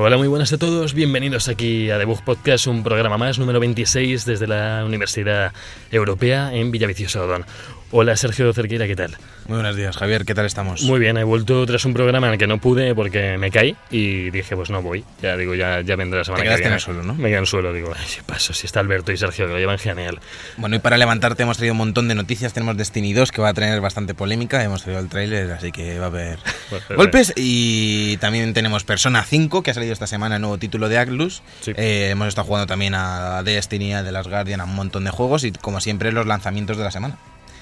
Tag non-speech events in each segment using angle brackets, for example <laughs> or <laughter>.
Hola, muy buenas a todos. Bienvenidos aquí a Debug Podcast, un programa más, número 26 desde la Universidad Europea en Villaviciosa Odón. Hola, Sergio Cerqueira, ¿qué tal? Muy buenos días, Javier, ¿qué tal estamos? Muy bien, he vuelto tras un programa en el que no pude porque me caí y dije, pues no voy. Ya digo, ya, ya vendrá la semana Te que viene. en el suelo, ¿no? Me quedé en el suelo, digo, ay, si paso, si está Alberto y Sergio, que lo llevan genial. Bueno, y para levantarte hemos traído un montón de noticias. Tenemos Destiny 2, que va a tener bastante polémica. Hemos traído el tráiler, así que va a haber <laughs> golpes. Y también tenemos Persona 5, que ha salido esta semana, el nuevo título de Atlus. Sí. Eh, hemos estado jugando también a Destiny, a The Last Guardian, a un montón de juegos. Y como siempre, los lanzamientos de la semana.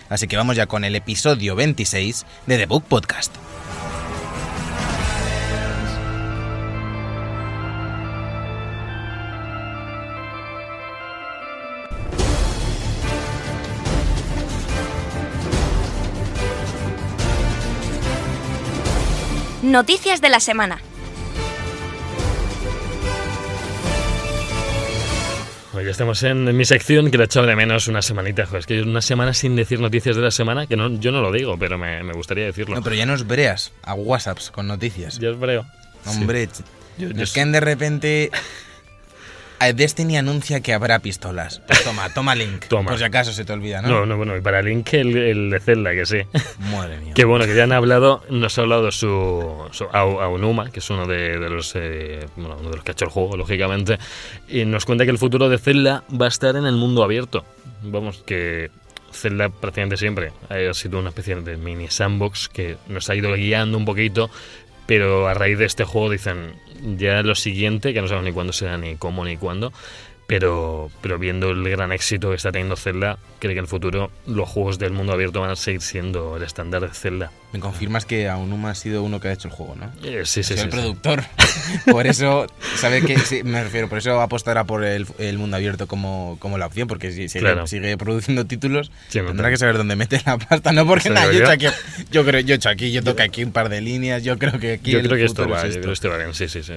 Así que vamos ya con el episodio 26 de The Book Podcast. Noticias de la semana. Ya estamos en mi sección que la he echado de menos una semanita. Joder, es que una semana sin decir noticias de la semana, que no, yo no lo digo, pero me, me gustaría decirlo. No, pero ya nos breas a WhatsApps con noticias. Yo os creo. Hombre, Yo- yo nos sé. caen de repente. Destiny anuncia que habrá pistolas. Pues toma, toma link. <laughs> Toma. Por si acaso se te olvida, ¿no? No, no, bueno, y para Link el, el de Zelda, que sí. <laughs> Madre mía. Que bueno, que ya han hablado, nos ha hablado su, su Au- Aonuma, que es uno de, de los eh, bueno, uno de los que ha hecho el juego, lógicamente, y nos cuenta que el futuro de Zelda va a estar en el mundo abierto. Vamos, que Zelda prácticamente siempre ha sido una especie de mini sandbox que nos ha ido guiando un poquito, pero a raíz de este juego dicen ya lo siguiente, que no sabemos ni cuándo será, ni cómo, ni cuándo. Pero, pero viendo el gran éxito que está teniendo Zelda, creo que en el futuro los juegos del mundo abierto van a seguir siendo el estándar de Zelda. Me confirmas que Aonuma ha sido uno que ha hecho el juego, ¿no? Eh, sí, sí, sido sí. el sí. productor. <laughs> por eso, ¿sabe qué? Sí, me refiero, por eso apostará por el, el mundo abierto como, como la opción, porque si sigue, Claro. sigue produciendo títulos, Sí, no, tendrá que saber dónde mete la pasta, ¿no? Porque nada, yo- aquí, yo creo, yo he hecho aquí, yo toco aquí un par de líneas, yo creo que aquí Yo creo que esto va, es yo creo que esto va bien, sí, sí, sí.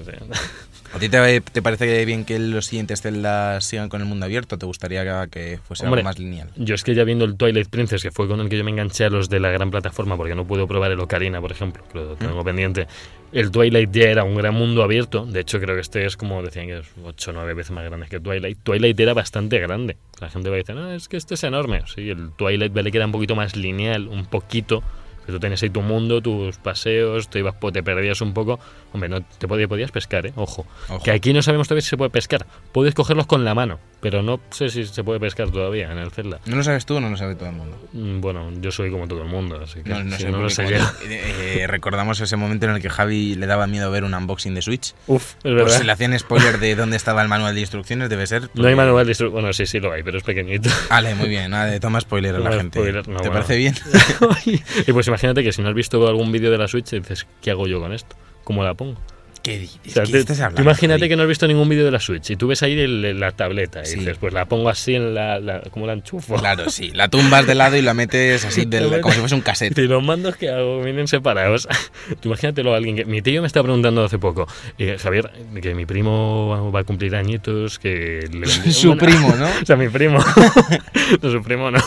¿A ti te, te parece bien que los siguientes Zelda sigan con el mundo abierto? ¿Te gustaría que, fuese Hombre, algo más lineal? Yo es que ya viendo el Twilight Princess, que fue con el que yo me enganché a los de la gran plataforma, porque no puedo probar el Ocarina, por ejemplo, que lo tengo pendiente. El Twilight ya era un gran mundo abierto. De hecho, creo que este es como decían que es 8 o 9 veces más grande que Twilight. Twilight era bastante grande. La gente va a decir, no, es que este es enorme. Sí, el Twilight vale que era un poquito más lineal, un poquito. Que tú tenías ahí tu mundo, tus paseos, te ibas, po- te perdías un poco. Hombre, no te podías, podías pescar, ¿eh? Ojo. Ojo. Que aquí no sabemos todavía si se puede pescar. Puedes cogerlos con la mano, pero no sé si se puede pescar todavía en el Zelda. ¿No lo sabes tú o no lo sabe todo el mundo? Mm, Bueno, yo soy como todo el mundo, así que No, no si sé, no lo sé yo. te- eh, eh, recordamos ese momento en el que Javi le daba miedo ver un unboxing de Switch. Uf, es verdad. si le hacían spoiler de dónde estaba el manual de instrucciones, debe ser. No hay manual de instru- Bueno, sí, sí lo hay, pero es pequeñito. Vale, muy bien, nada de toma spoiler a la gente. spoiler, no, ¿Te bueno. parece bien? <laughs> y pues imagínate que si no has visto algún vídeo de la Switch, dices, ¿qué hago yo con esto? ¿Cómo la pongo? ¿Qué dices? O sea, ¿Qué te- estás hablando? imagínate que no has visto ningún vídeo de la Switch y tú ves ahí el- la tableta y Sí. dices, pues la pongo así en la... la ¿Cómo la enchufo? Claro, sí. La tumbas de lado y la metes así, <laughs> del- como si fuese un cassette. Y los mandos que hago vienen separados. <laughs> Tú imagínatelo a alguien que. Mi tío me estaba preguntando hace poco, eh, Javier, que mi primo va a cumplir añitos, que le <laughs> Su bueno, primo, ¿no? O sea, mi primo. no, su primo no.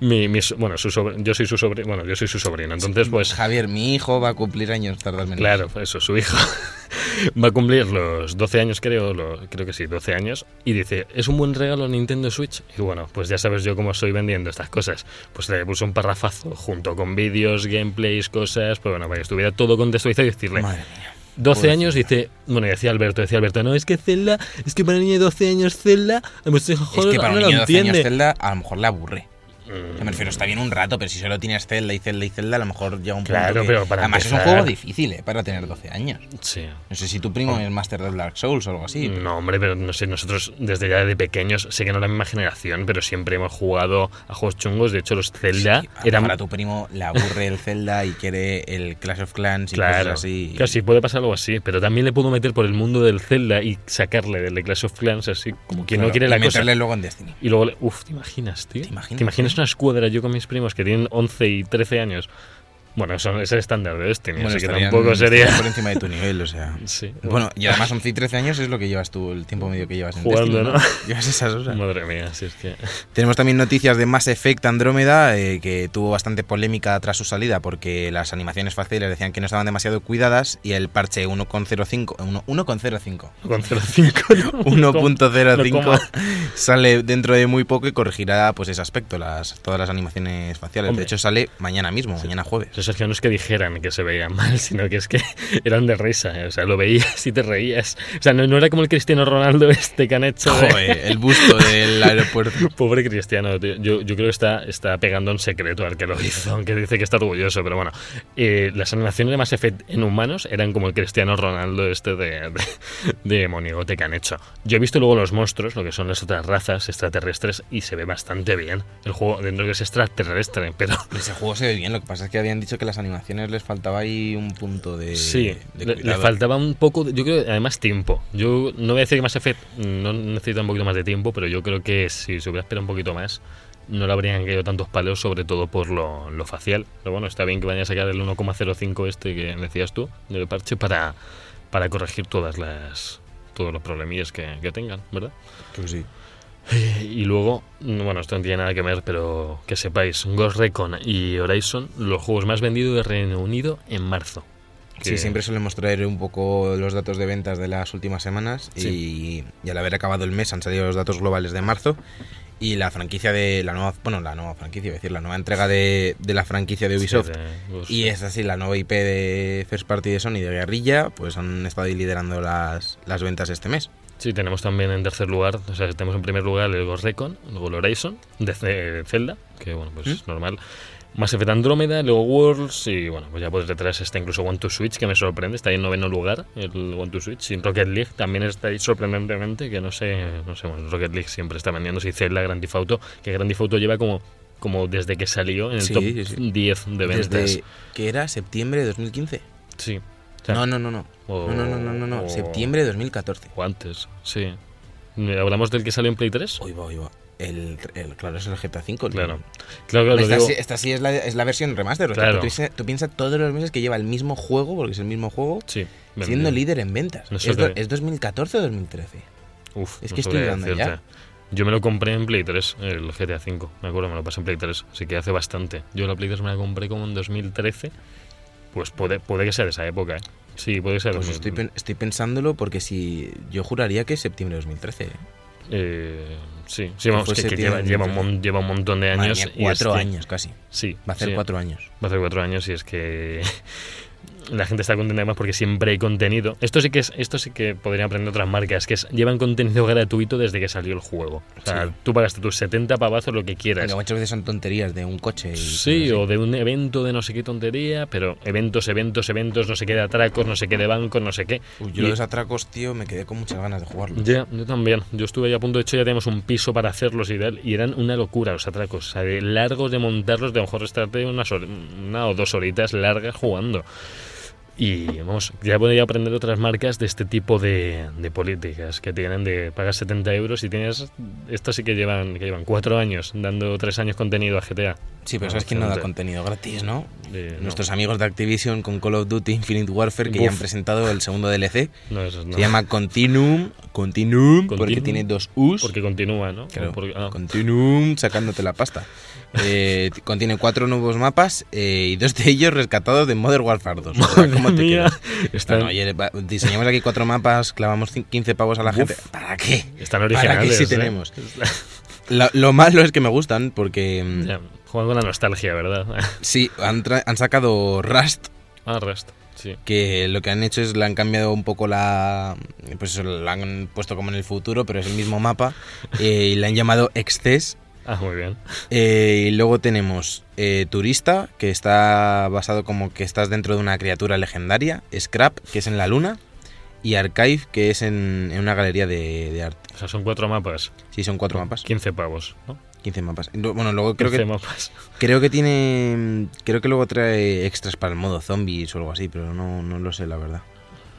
Mi, mi bueno, su sobre- yo soy su sobrino. Bueno, yo soy su sobrino. Entonces, pues. Javier, mi hijo va a cumplir años menos. Claro, pues eso, su hijo <laughs> va a cumplir los 12 años, creo, lo- creo que sí, 12 años, y dice, ¿es un buen regalo Nintendo Switch? Y bueno, pues ya sabes yo cómo estoy vendiendo estas cosas. Pues le puse un parrafazo junto con vídeos, gameplays, cosas, pues bueno, para que estuviera todo contextualizado y decirle, Madre mía. 12 Pobrecito. años, dice, bueno, y decía Alberto, decía Alberto, no, es que Zelda, es que para un niño de 12 años Zelda, pues hijo, Es joder, que para no un lo niño de 12 años entiende. Zelda a lo mejor le aburre. Mm, Yo me refiero, está bien un rato, pero si solo tienes Zelda y Zelda y Zelda, a lo mejor llega un punto Claro, que- pero para Además es un empezar- juego difícil, ¿eh? Para tener 12 años. Sí. No sé si tu primo es Master of Dark Souls o algo así. pero- No, hombre, pero no sé, nosotros desde ya de pequeños, sé que no la misma generación, pero siempre hemos jugado a juegos chungos. De hecho, los Zelda Sí, a lo eran. mejor a tu primo le aburre el Zelda y quiere el Clash of Clans y Claro, cosas así. claro, sí, puede pasar algo así, pero también le puedo meter por el mundo del Zelda y sacarle del de Clash of Clans así, como quien no Claro, quiere y la cosa. meterle luego en Destiny. Y luego, le- uff, ¿te imaginas, tío? ¿Te imaginas? una una escuadra yo con mis primos que tienen 11 y 13 años. Bueno, eso es el estándar de Destiny, Bueno, así que tampoco sería... por encima de tu nivel, o sea. <laughs> Sí. Bueno, y además 11 y 13 años es lo que llevas tú, el tiempo medio que llevas en Jugando, Destiny, ¿no? <laughs> Llevas esas horas. Madre mía, si es que... Tenemos también noticias de Mass Effect Andrómeda, eh, que tuvo bastante polémica tras su salida porque las animaciones faciales decían que no estaban demasiado cuidadas y el parche 1.05 uno- 1.05 Con 0,5... no, no 1.05 coma. sale dentro de muy poco y corregirá pues ese aspecto, las, todas las animaciones faciales. Hombre. De hecho sale mañana mismo, mañana jueves. Que no es que dijeran que se veían mal, <laughs> sino que es que eran de risa. ¿eh? O sea, lo veías y te reías. O sea, no, no era como el Cristiano Ronaldo <laughs> este que han hecho. de- Joder, el busto del <laughs> aeropuerto. Pobre Cristiano, tío. Yo, yo creo que está, está pegando en secreto al que lo hizo, aunque dice que está orgulloso. Pero bueno, eh, las animaciones de Mass Effect en humanos eran como el Cristiano Ronaldo este de, de, de monigote que han hecho. Yo he visto luego los monstruos, lo que son las otras razas extraterrestres, y se ve bastante bien. El juego dentro que es extraterrestre, pero Ese juego se ve bien, lo que pasa es que habían dicho que las animaciones les faltaba ahí un punto de, Sí, de le, le cuidado. faltaba un poco, de- yo creo, además tiempo. Yo no voy a decir que Mass Effect no necesita un poquito más de tiempo, pero yo creo que si se hubiera esperado un poquito más, no le habrían caído tantos palos, sobre todo por lo, lo facial. Pero bueno, está bien que vayan a sacar el 1,05 este que decías tú, del parche, para, para corregir todas las todos los problemillas que, que tengan, ¿verdad? Pues sí. Y luego, bueno, esto no tiene nada que ver, pero que sepáis, Ghost Recon y Horizon, los juegos más vendidos de Reino Unido en marzo. Sí, siempre solemos traer un poco los datos de ventas de las últimas semanas Sí. y, y al haber acabado el mes han salido los datos globales de marzo y la franquicia de la nueva, bueno, la nueva franquicia, a decir, la nueva entrega de, de la franquicia de Ubisoft Sí, de Ghost- y es así, la nueva IP de First Party de Sony de Guerrilla, pues han estado liderando las, las ventas este mes. Sí, tenemos también en tercer lugar, o sea, tenemos en primer lugar el Ghost Recon, luego el Horizon, de Ce- Zelda, que bueno, pues ¿Mm? es normal. Mass Effect Andrómeda, luego Worlds y bueno, pues ya por detrás está incluso One to Switch, que me sorprende, está ahí en noveno lugar, el One to Switch. Y Rocket League también está ahí sorprendentemente, que no sé, no sé, bueno, Rocket League siempre está vendiendo, si Zelda, Grand Theft Auto, que Grand Theft Auto lleva como, como desde que salió en el Sí, top sí, sí. 10 de ventas. Desde que era septiembre de 2015. Sí. O sea, No, no, no, no. O- No, no, no, no, no, no. o- Septiembre de 2014. O antes, sí. ¿Hablamos del que salió en Play 3? Hoy va, hoy va. El, el- claro, es el GTA V. Claro. Claro, claro, lo Esta, digo- sí, esta sí es la, es la versión remaster. o sea, Claro. tú, piensa, tú piensas todos los meses que lleva el mismo juego, porque es el mismo juego, Sí, siendo líder en ventas. No ¿Es, sé do- qué- ¿Es 2014 o 2013? Uf, Es no que estoy sabría dudando decirte. ya. Yo me lo compré en Play 3, el GTA V. Me acuerdo, me lo pasé en Play 3. Así que hace bastante. Yo la Play 3 me la compré como en 2013. Pues puede, puede que sea de esa época, ¿eh? Sí, puede ser. Pues estoy, pen- estoy pensándolo porque si yo juraría que es septiembre de 2013. ¿eh? Eh, sí, sí, vamos, que, lleva, lleva, un, lleva un montón de años. y cuatro es que- años casi. Sí. Va a hacer sí, cuatro años. Va a hacer cuatro años y es que <laughs> la gente está contenta además porque siempre hay contenido. Esto sí que es, esto sí que podrían aprender otras marcas, que es, llevan contenido gratuito desde que salió el juego. O sea, Sí. tú pagaste tus 70 pavazos lo que quieras. Muchas veces son tonterías de un coche. Y Sí, o de un evento de no sé qué tontería, pero eventos, eventos, eventos, no sé qué de atracos, no sé qué de bancos, no sé qué. Uy, Y- yo los atracos, tío, me quedé con muchas ganas de jugarlos. ya, yo también. Yo estuve ahí a punto, de hecho ya tenemos un piso para hacerlos y tal, y eran una locura los atracos. O sea, de largos de montarlos, de a lo mejor estarte unas hor- una o dos horitas largas jugando. Y vamos, ya podría aprender otras marcas de este tipo de, de políticas que tienen de pagar 70 euros y tienes. Estos sí que llevan, que llevan cuatro años dando tres años contenido a GTA. Sí, pero Ah, sabes quién no da contenido gratis, ¿no? Eh, no. Nuestros amigos de Activision con Call of Duty Infinite Warfare que Uf. ya han presentado el segundo DLC. No, esos no. Se llama Continuum, Continuum, porque tiene dos U's. Porque continúa, ¿no? Claro, O porque- ah. Continuum sacándote la pasta. Eh, <laughs> contiene cuatro nuevos mapas eh, y dos de ellos rescatados de Modern Warfare 2. O sea, ¿Cómo <laughs> Madre mía, están, No, oye, diseñamos aquí cuatro mapas, clavamos cin- 15 pavos a la Uf. gente. ¿Para qué? están ¿Para originales. qué sí ¿eh? tenemos? <laughs> Lo, lo malo es que me gustan porque mm, Ya, juegan con la nostalgia, ¿verdad? <laughs> sí, han, sacado Rust ah, Rust, sí. que lo que han hecho es le han cambiado un poco la pues la han puesto como en el futuro pero es el mismo mapa <laughs> eh, y le han llamado Excess Ah, muy bien. Eh, y luego tenemos eh, Turista que está basado como que estás dentro de una criatura legendaria Scrap que es en la luna y Archive que es en, en una galería de, de arte O sea, son cuatro mapas. sí son cuatro mapas 15 pavos, ¿no? 15 mapas bueno luego creo 15 que mapas. creo que tiene creo que luego trae extras para el modo zombies o algo así pero no, no lo sé la verdad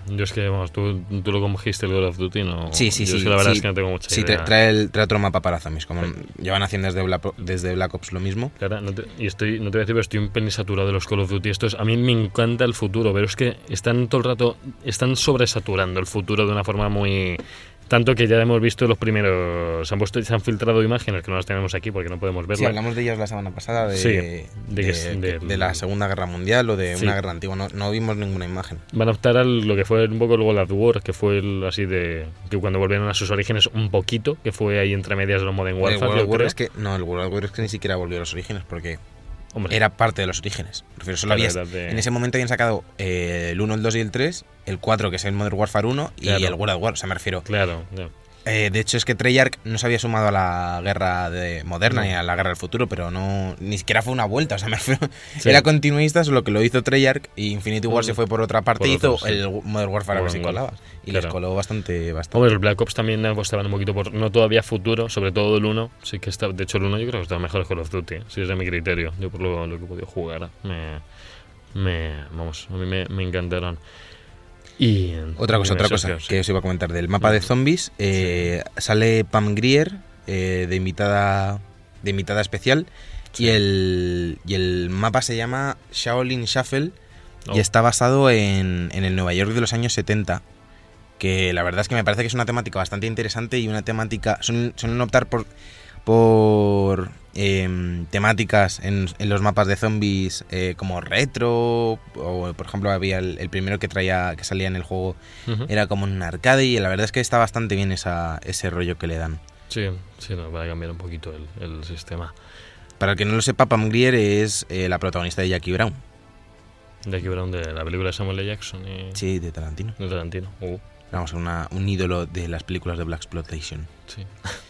Yo es que, vamos, ¿tú, tú lo cogiste el Call of Duty, ¿no? Sí, sí, Yo sí. Es que la verdad sí. es que no tengo mucha Sí, idea. tra- trae, el- trae otro mapa para zombies. Como Sí. llevan haciendo desde Black, desde Black Ops lo mismo. Claro, no te- y estoy, no te voy a decir, pero estoy un pelín saturado de los Call of Duty. Estos, a mí me encanta el futuro, pero es que están todo el rato, están sobresaturando el futuro de una forma muy... Tanto que ya hemos visto los primeros... Se han, puesto, se han filtrado imágenes que no las tenemos aquí porque no podemos Sí, verlas. hablamos de ellas la semana pasada, de, Sí, de, la Segunda Guerra Mundial o de Sí. una guerra antigua. No, no vimos ninguna imagen. Van a optar a lo que fue un poco el World at War, que fue el, así de... que cuando volvieron a sus orígenes un poquito, que fue ahí entre medias de los Modern el Warfare, World yo War es que, no, el World War es que ni siquiera volvió a los orígenes porque Hombre, era parte de los orígenes. Prefiero solo era de- En ese momento habían sacado eh, el 1, el 2 y el 3, el 4 que es el Modern Warfare 1 y Claro. el World at War. O sea, me refiero. Claro, ya. Eh, de hecho, es que Treyarch no se había sumado a la guerra de moderna No. ni a la guerra del futuro, pero no ni siquiera fue una vuelta. O sea, <laughs> me refiero- Sí. era continuista, solo que lo hizo Treyarch y Infinity War Mm. se fue por otra parte Por hizo sí. el Modern Warfare a ver si colaba. Y Claro. les coló bastante, bastante. Hombre, el Black Ops también apostaban un poquito por, no todavía futuro, sobre todo el 1, sí que está, de hecho el 1 yo creo que está mejor que Call of Duty, si es de mi criterio, yo por lo, lo que he podido jugar, me, me vamos, a mí me, me encantaron. Y Otra cosa, otra cosa sí. que os iba a comentar del mapa de zombies. eh, Sale Pam Grier eh, de invitada de invitada especial Sí. y el y el mapa se llama Shaolin Shuffle Oh. y está basado en, en el Nueva York de los años 70. Que la verdad es que me parece que es una temática bastante interesante y una temática. Son, suelen optar por, por em, temáticas en, en los mapas de zombies eh, como retro. O por ejemplo, había el, el primero que traía que salía en el juego era como un arcade y la verdad es que está bastante bien esa, ese rollo que le dan. Sí, sí, no, va a cambiar un poquito el, el sistema. Para el que no lo sepa, Pam Grier es eh, la protagonista de Jackie Brown. Aquí Brown de la película de Samuel L. Jackson y Sí, de Tarantino. de Tarantino. Uh, Vamos, una, un ídolo de las películas de Black Exploitation. sí. <laughs>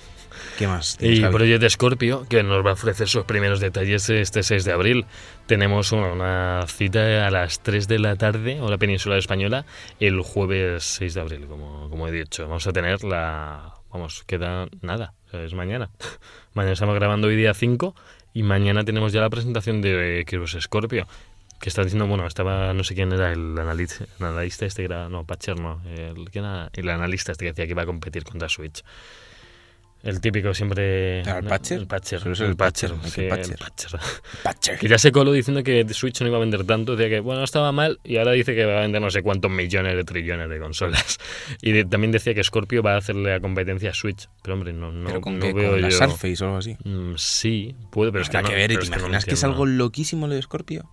¿Qué más? Y Javi? Project Scorpio, que nos va a ofrecer sus primeros detalles este 6 de abril. Tenemos una, cita a las 3 de la tarde, hora peninsular española, el jueves 6 de abril, como, como he dicho. Vamos a tener la... Vamos, queda nada, o sea, es mañana. <laughs> mañana estamos grabando hoy día 5 y mañana tenemos ya la presentación de Kirus Scorpio. Que está diciendo, bueno, estaba, no sé quién era el analista, el analista este que era, no, Patcher no, el, ¿quién era? el analista este que decía que iba a competir contra Switch. El típico siempre... ¿Era el Patcher? El Patcher. El el Patcher, que Patcher. Patcher. Patcher. Que ya se coló diciendo que Switch no iba a vender tanto, decía que, bueno, estaba mal, y ahora dice que va a vender no sé cuántos millones de trillones de consolas. <laughs> Y de- también decía que Scorpio va a hacerle la competencia a Switch. Pero hombre, no, no, ¿Pero con no qué? veo ¿Con la yo... Surface o algo así? Mm, sí, puede, pero es que no. que ver, ¿y pero ¿te es que no imaginas que es algo loquísimo lo de Scorpio?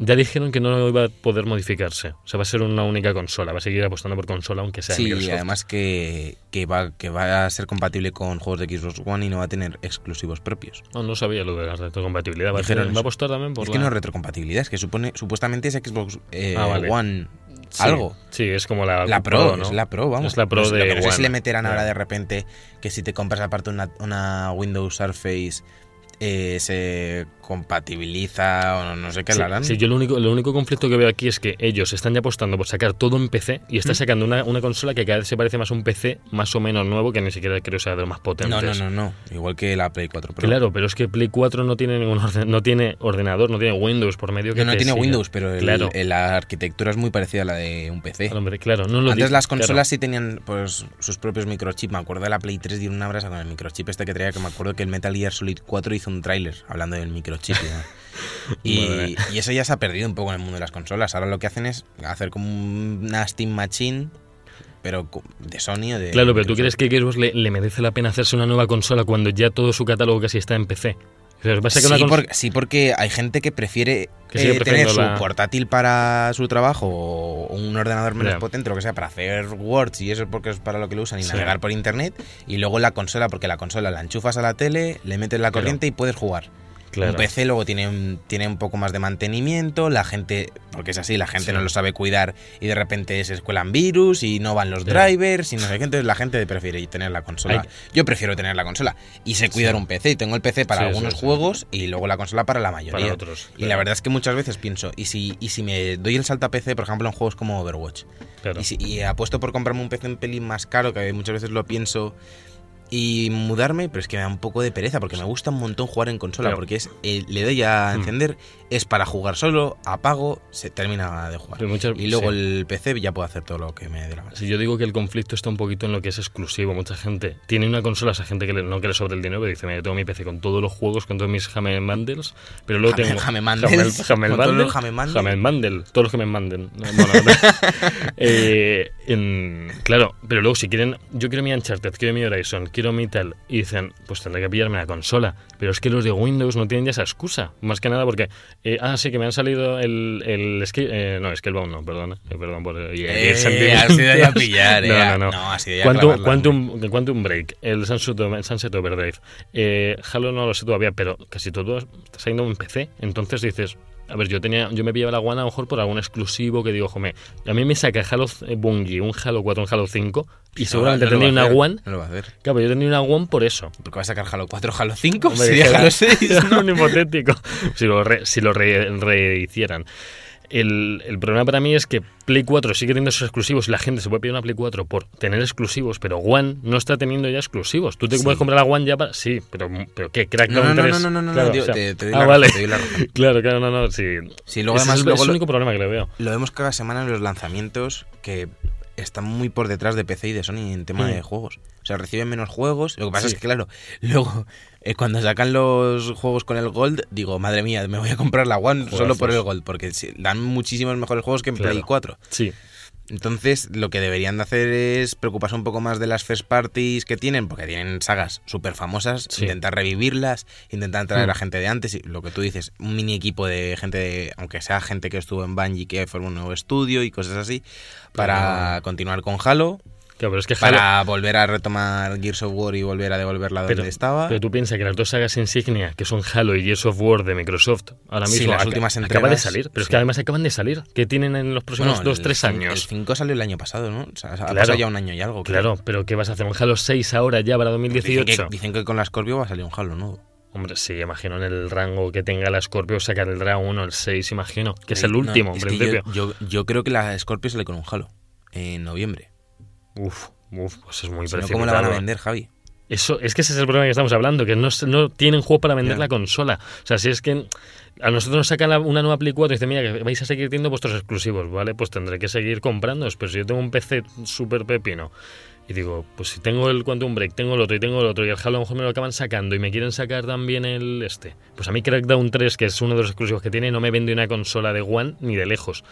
Ya dijeron que no iba a poder modificarse. O sea, va a ser una única consola. Va a seguir apostando por consola, aunque sea Sí, Microsoft. además que, que, va, que va a ser compatible con juegos de Xbox One y no va a tener exclusivos propios. No, no sabía lo de la retrocompatibilidad. Va, a, tener- va a apostar también por es la... que no es retrocompatibilidad, es que supone, supuestamente es Xbox eh, Ah, vale. One Sí, algo. Sí, es como la, La Pro, ¿no? es la Pro, vamos. Es la Pro de lo que no sé si le meterán ahora de repente que si te compras aparte una, una Windows Surface eh, se compatibiliza o no, no sé qué Sí, harán. sí, yo lo único, el único conflicto que veo aquí es que ellos están ya apostando por sacar todo en PC y ¿Mm? están sacando una, una consola que cada vez se parece más a un PC más o menos nuevo que ni siquiera creo sea de los más potentes. no, no, no, no. Igual que la Play 4 Pro. Claro, pero es que Play 4 no tiene ningún orden, no tiene ordenador, no tiene Windows por medio que No, no tiene siga. Windows, pero el- Claro. el- la arquitectura es muy parecida a la de un PC. Hombre, claro, no lo Antes digo, las claro. consolas sí tenían pues sus propios microchips. Me acuerdo de la Play 3 dio una brasa con el microchip este que traía, que me acuerdo que el Metal Gear Solid 4 hizo un tráiler hablando del microchip. y, <laughs> y eso ya se ha perdido un poco en el mundo de las consolas. Ahora lo que hacen es hacer como una Steam Machine, pero de Sony o de... Claro, pero ¿tú crees que Xbox le, le merece la pena hacerse una nueva consola cuando ya todo su catálogo casi está en PC? Sí, una porque, sí, porque hay gente que prefiere Que eh, tener su la- portátil para su trabajo o un ordenador menos potente, lo que sea, para hacer Words y eso es porque es para lo que lo usan y Sí. navegar por internet. Y luego la consola, porque la consola la enchufas a la tele, le metes la corriente y puedes jugar. Claro. Un PC luego tiene un, tiene un poco más de mantenimiento, la gente, porque es así, la gente Sí. no lo sabe cuidar y de repente se escuelan virus y no van los drivers y no sé qué, entonces la gente prefiere tener la consola. Yo prefiero tener la consola y sé cuidar Sí. un PC y tengo el PC para algunos juegos y luego la consola para la mayoría. Para otros. Y la verdad es que muchas veces pienso, ¿y si, y si me doy el salto a PC, por ejemplo, en juegos como Overwatch? Claro. Y, si, y apuesto por comprarme un PC un pelín más caro, que muchas veces lo pienso, y mudarme, pero es que me da un poco de pereza, porque me gusta un montón jugar en consola, Claro. porque es eh, le doy a Hmm. encender es para jugar solo, apago, se termina de jugar. Muchas- y luego sí. el PC ya puedo hacer todo lo que me dé la gana. Si yo digo que el conflicto está un poquito en lo que es exclusivo, mucha gente tiene una consola, esa gente que le- no quiere sobre el dinero, pero dice, mira, yo tengo mi PC con todos los juegos, con todos mis Hammer Bundles, pero luego tengo... Con todos Bundle, los Hammer Bundle. Hammer Bundle, todos los que me manden. No, Bueno, <laughs> eh, en- claro, pero luego si quieren, yo quiero mi Uncharted, quiero mi Horizon, quiero mi tal, y dicen, pues tendré que pillarme la consola, pero es que los de Windows no tienen ya esa excusa, más que nada porque, eh, ah, sí, que me han salido el, el Ski- eh, no, Scalebound no, perdón, eh, perdón por... Eh, ido ya <laughs> a pillar, eh. No, no, no. No, has ido ya a Quantum, Quantum, Quantum Break, el Sunset, el Sunset Overdrive. Eh, Halo no lo sé todavía, pero casi todo está saliendo en PC. Entonces dices, a ver, yo tenía yo me pillaba la One a lo mejor por algún exclusivo que digo, jome, a mí me saca Halo eh, Bungie, un Halo 4, un Halo 5, y No, seguramente no tendría una One. No lo va a hacer. Claro, yo tendría una One por eso. Porque va a sacar Halo 4, Halo 5, Hombre, sería Halo 6. <laughs> era un hipotético. Si lo, re- si lo re- rehicieran. El, el problema para mí es que Play 4 sigue teniendo esos exclusivos y la gente se puede pedir una Play 4 por tener exclusivos, pero One no está teniendo ya exclusivos. Tú te Sí. puedes comprar la One ya para... Sí, pero, pero ¿qué? Crackdown no, no, 3. no, no, no, no, Claro, tío, o sea- te, te doy ah, la vale. te doy la razón. <laughs> Claro, claro, no, no, sí. Sí, luego además es, el- luego es el lo- único problema que le veo. Lo vemos cada semana en los lanzamientos que están muy por detrás de PC y de Sony en tema Mm. de juegos. O sea, reciben menos juegos. Lo que pasa Sí. es que, claro, <laughs> luego eh, cuando sacan los juegos con el Gold, digo, madre mía, me voy a comprar la One solo por el Gold, porque dan muchísimos mejores juegos que en Claro. Play 4. Sí. Entonces, lo que deberían de hacer es preocuparse un poco más de las first parties que tienen, porque tienen sagas súper famosas, Sí. intentar revivirlas, intentar traer Hmm. a gente de antes, y lo que tú dices, un mini equipo de gente, de, aunque sea gente que estuvo en Bungie, que formó un nuevo estudio y cosas así, para Pero- continuar con Halo, Claro, pero es que Halo... para volver a retomar Gears of War y volver a devolverla donde Pero, estaba. pero tú piensas que las dos sagas insignia, que son Halo y Gears of War de Microsoft, ahora Sí, mismo las aca- últimas acaba de entregas, salir. Pero es sí. que además acaban de salir. ¿Qué tienen en los próximos Bueno, dos, el tres años? El 5 salió el año pasado, ¿no? O sea, ha Claro. pasado ya un año y algo. creo. Claro, pero ¿qué vas a hacer? ¿Un Halo 6 ahora ya para Dicen 2018? que, dicen que con la Scorpio va a salir un Halo nuevo. Hombre, sí, imagino en el rango que tenga la Scorpio sacar el Dragon 1, el 6, imagino. Que es el último, en principio. Yo, yo, yo creo que la Scorpio sale con un Halo en noviembre. Uf, uf, pues es muy Si no. ¿cómo la van a vender, Javi? Eso, es que ese es el problema que estamos hablando, que no, se- no tienen juego para vender la consola. O sea, si es que a nosotros nos sacan la- una nueva Play 4 y dicen, mira, que vais a seguir teniendo vuestros exclusivos, ¿vale? Pues tendré que seguir comprándolos. Pero si yo tengo un PC súper pepino y digo, pues si tengo el Quantum Break, tengo el otro y tengo el otro y el Halo a lo mejor me lo acaban sacando y me quieren sacar también el este. Pues a mí Crackdown 3, que es uno de los exclusivos que tiene, no me vende una consola de One ni de lejos.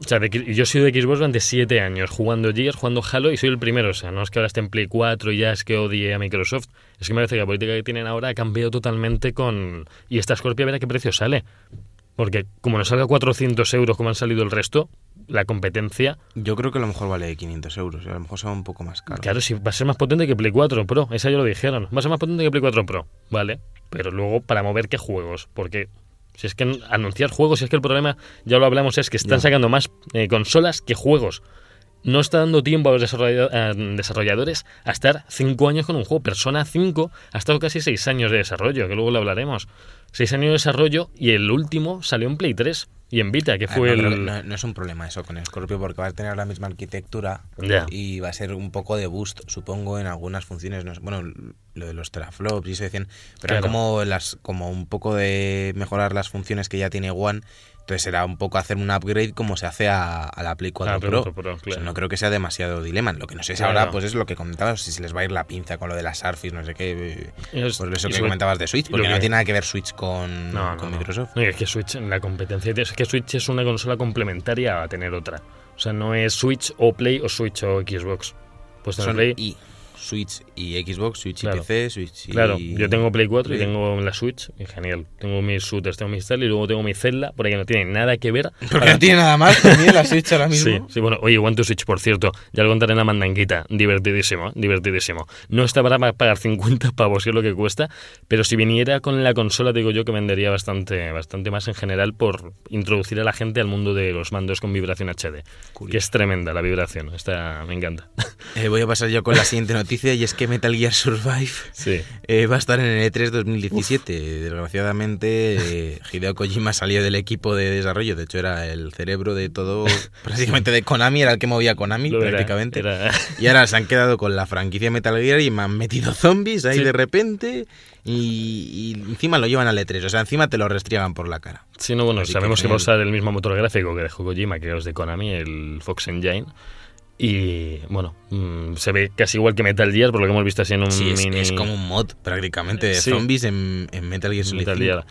O sea, de yo he sido de Xbox durante 7 años, jugando Gears, jugando Halo y soy el primero. O sea, no es que ahora esté en Play 4 y ya es que odie a Microsoft. Es que me parece que la política que tienen ahora ha cambiado totalmente con... Y esta Scorpio, a ver a qué precio sale. Porque como nos salga 400 euros como han salido el resto, la competencia... Yo creo que a lo mejor vale 500 euros. A lo mejor sea un poco más caro. Claro, si va a ser más potente que Play 4 Pro. Esa ya lo dijeron. Va a ser más potente que Play 4 Pro. Vale. Pero luego, para mover qué juegos. Porque si es que anunciar juegos, si es que el problema, ya lo hablamos, es que están sacando más eh, consolas que juegos. No está dando tiempo a los desarrolladores a estar 5 años con un juego. Persona 5 ha estado casi 6 años de desarrollo, que luego lo hablaremos. 6 años de desarrollo y el último salió en Play 3 y en Vita, que Ah, fue no, el... no, no es un problema eso con Scorpio porque va a tener la misma arquitectura y va a ser un poco de boost, supongo, en algunas funciones. no bueno, lo de los teraflops y eso decían, pero Claro. como, las, como un poco de mejorar las funciones que ya tiene One. Entonces era un poco hacer un upgrade como se hace a, a la Play 4 Ah, Pro. 4 Pro, O sea, claro. no creo que sea demasiado dilema. Lo que no sé es Claro. ahora, pues es lo que comentabas, si se les va a ir la pinza con lo de las Surface, no sé qué. Es- Por eso que sobre- comentabas de Switch, porque no tiene nada que ver Switch con, No, no, con no. Microsoft. No, es que Switch, en la competencia, es que Switch es una consola complementaria a tener otra. O sea, no es Switch o Play o Switch o Xbox. Pues Son Play. y Switch y Xbox, Switch Claro. y PC, Switch y... Claro, yo tengo Play 4 y tengo la Switch, y genial. Tengo mis shooters, tengo mis tal, y luego tengo mi Zelda, por ahí que no tiene nada que ver. <laughs> Porque no tiene nada más también la Switch ahora Sí, mismo. sí, bueno, oye, One to Switch, por cierto, ya lo contaré en la mandanguita, divertidísimo, ¿eh? divertidísimo. No está para pa- pagar 50 pavos, que es lo que cuesta, pero si viniera con la consola, digo yo que vendería bastante, bastante más en general por introducir a la gente al mundo de los mandos con vibración HD, que es tremenda la vibración, esta me encanta. Eh, voy a pasar yo con la siguiente noticia <laughs> y es que Metal Gear Survive Sí. eh, va a estar en el E3 2017. Desgraciadamente, eh, Hideo Kojima salió del equipo de desarrollo. De hecho, era el cerebro de todo, <laughs> prácticamente de Konami, era el que movía Konami Lo era, prácticamente. era- Y ahora se han quedado con la franquicia Metal Gear y me han metido zombies ahí Sí. de repente y, y encima lo llevan al E3. O sea, encima te lo restriegan por la cara. Sí, no, bueno, Así sabemos que, va a usar el mismo motor gráfico que dejó Kojima, que es de Konami, el Fox Engine. Y bueno, mm, se ve casi igual que Metal Gear, por lo que hemos visto así en un Sí, es, mini es como un mod prácticamente de Sí. zombies en, en Metal Gear Solid Metal 5. Gear.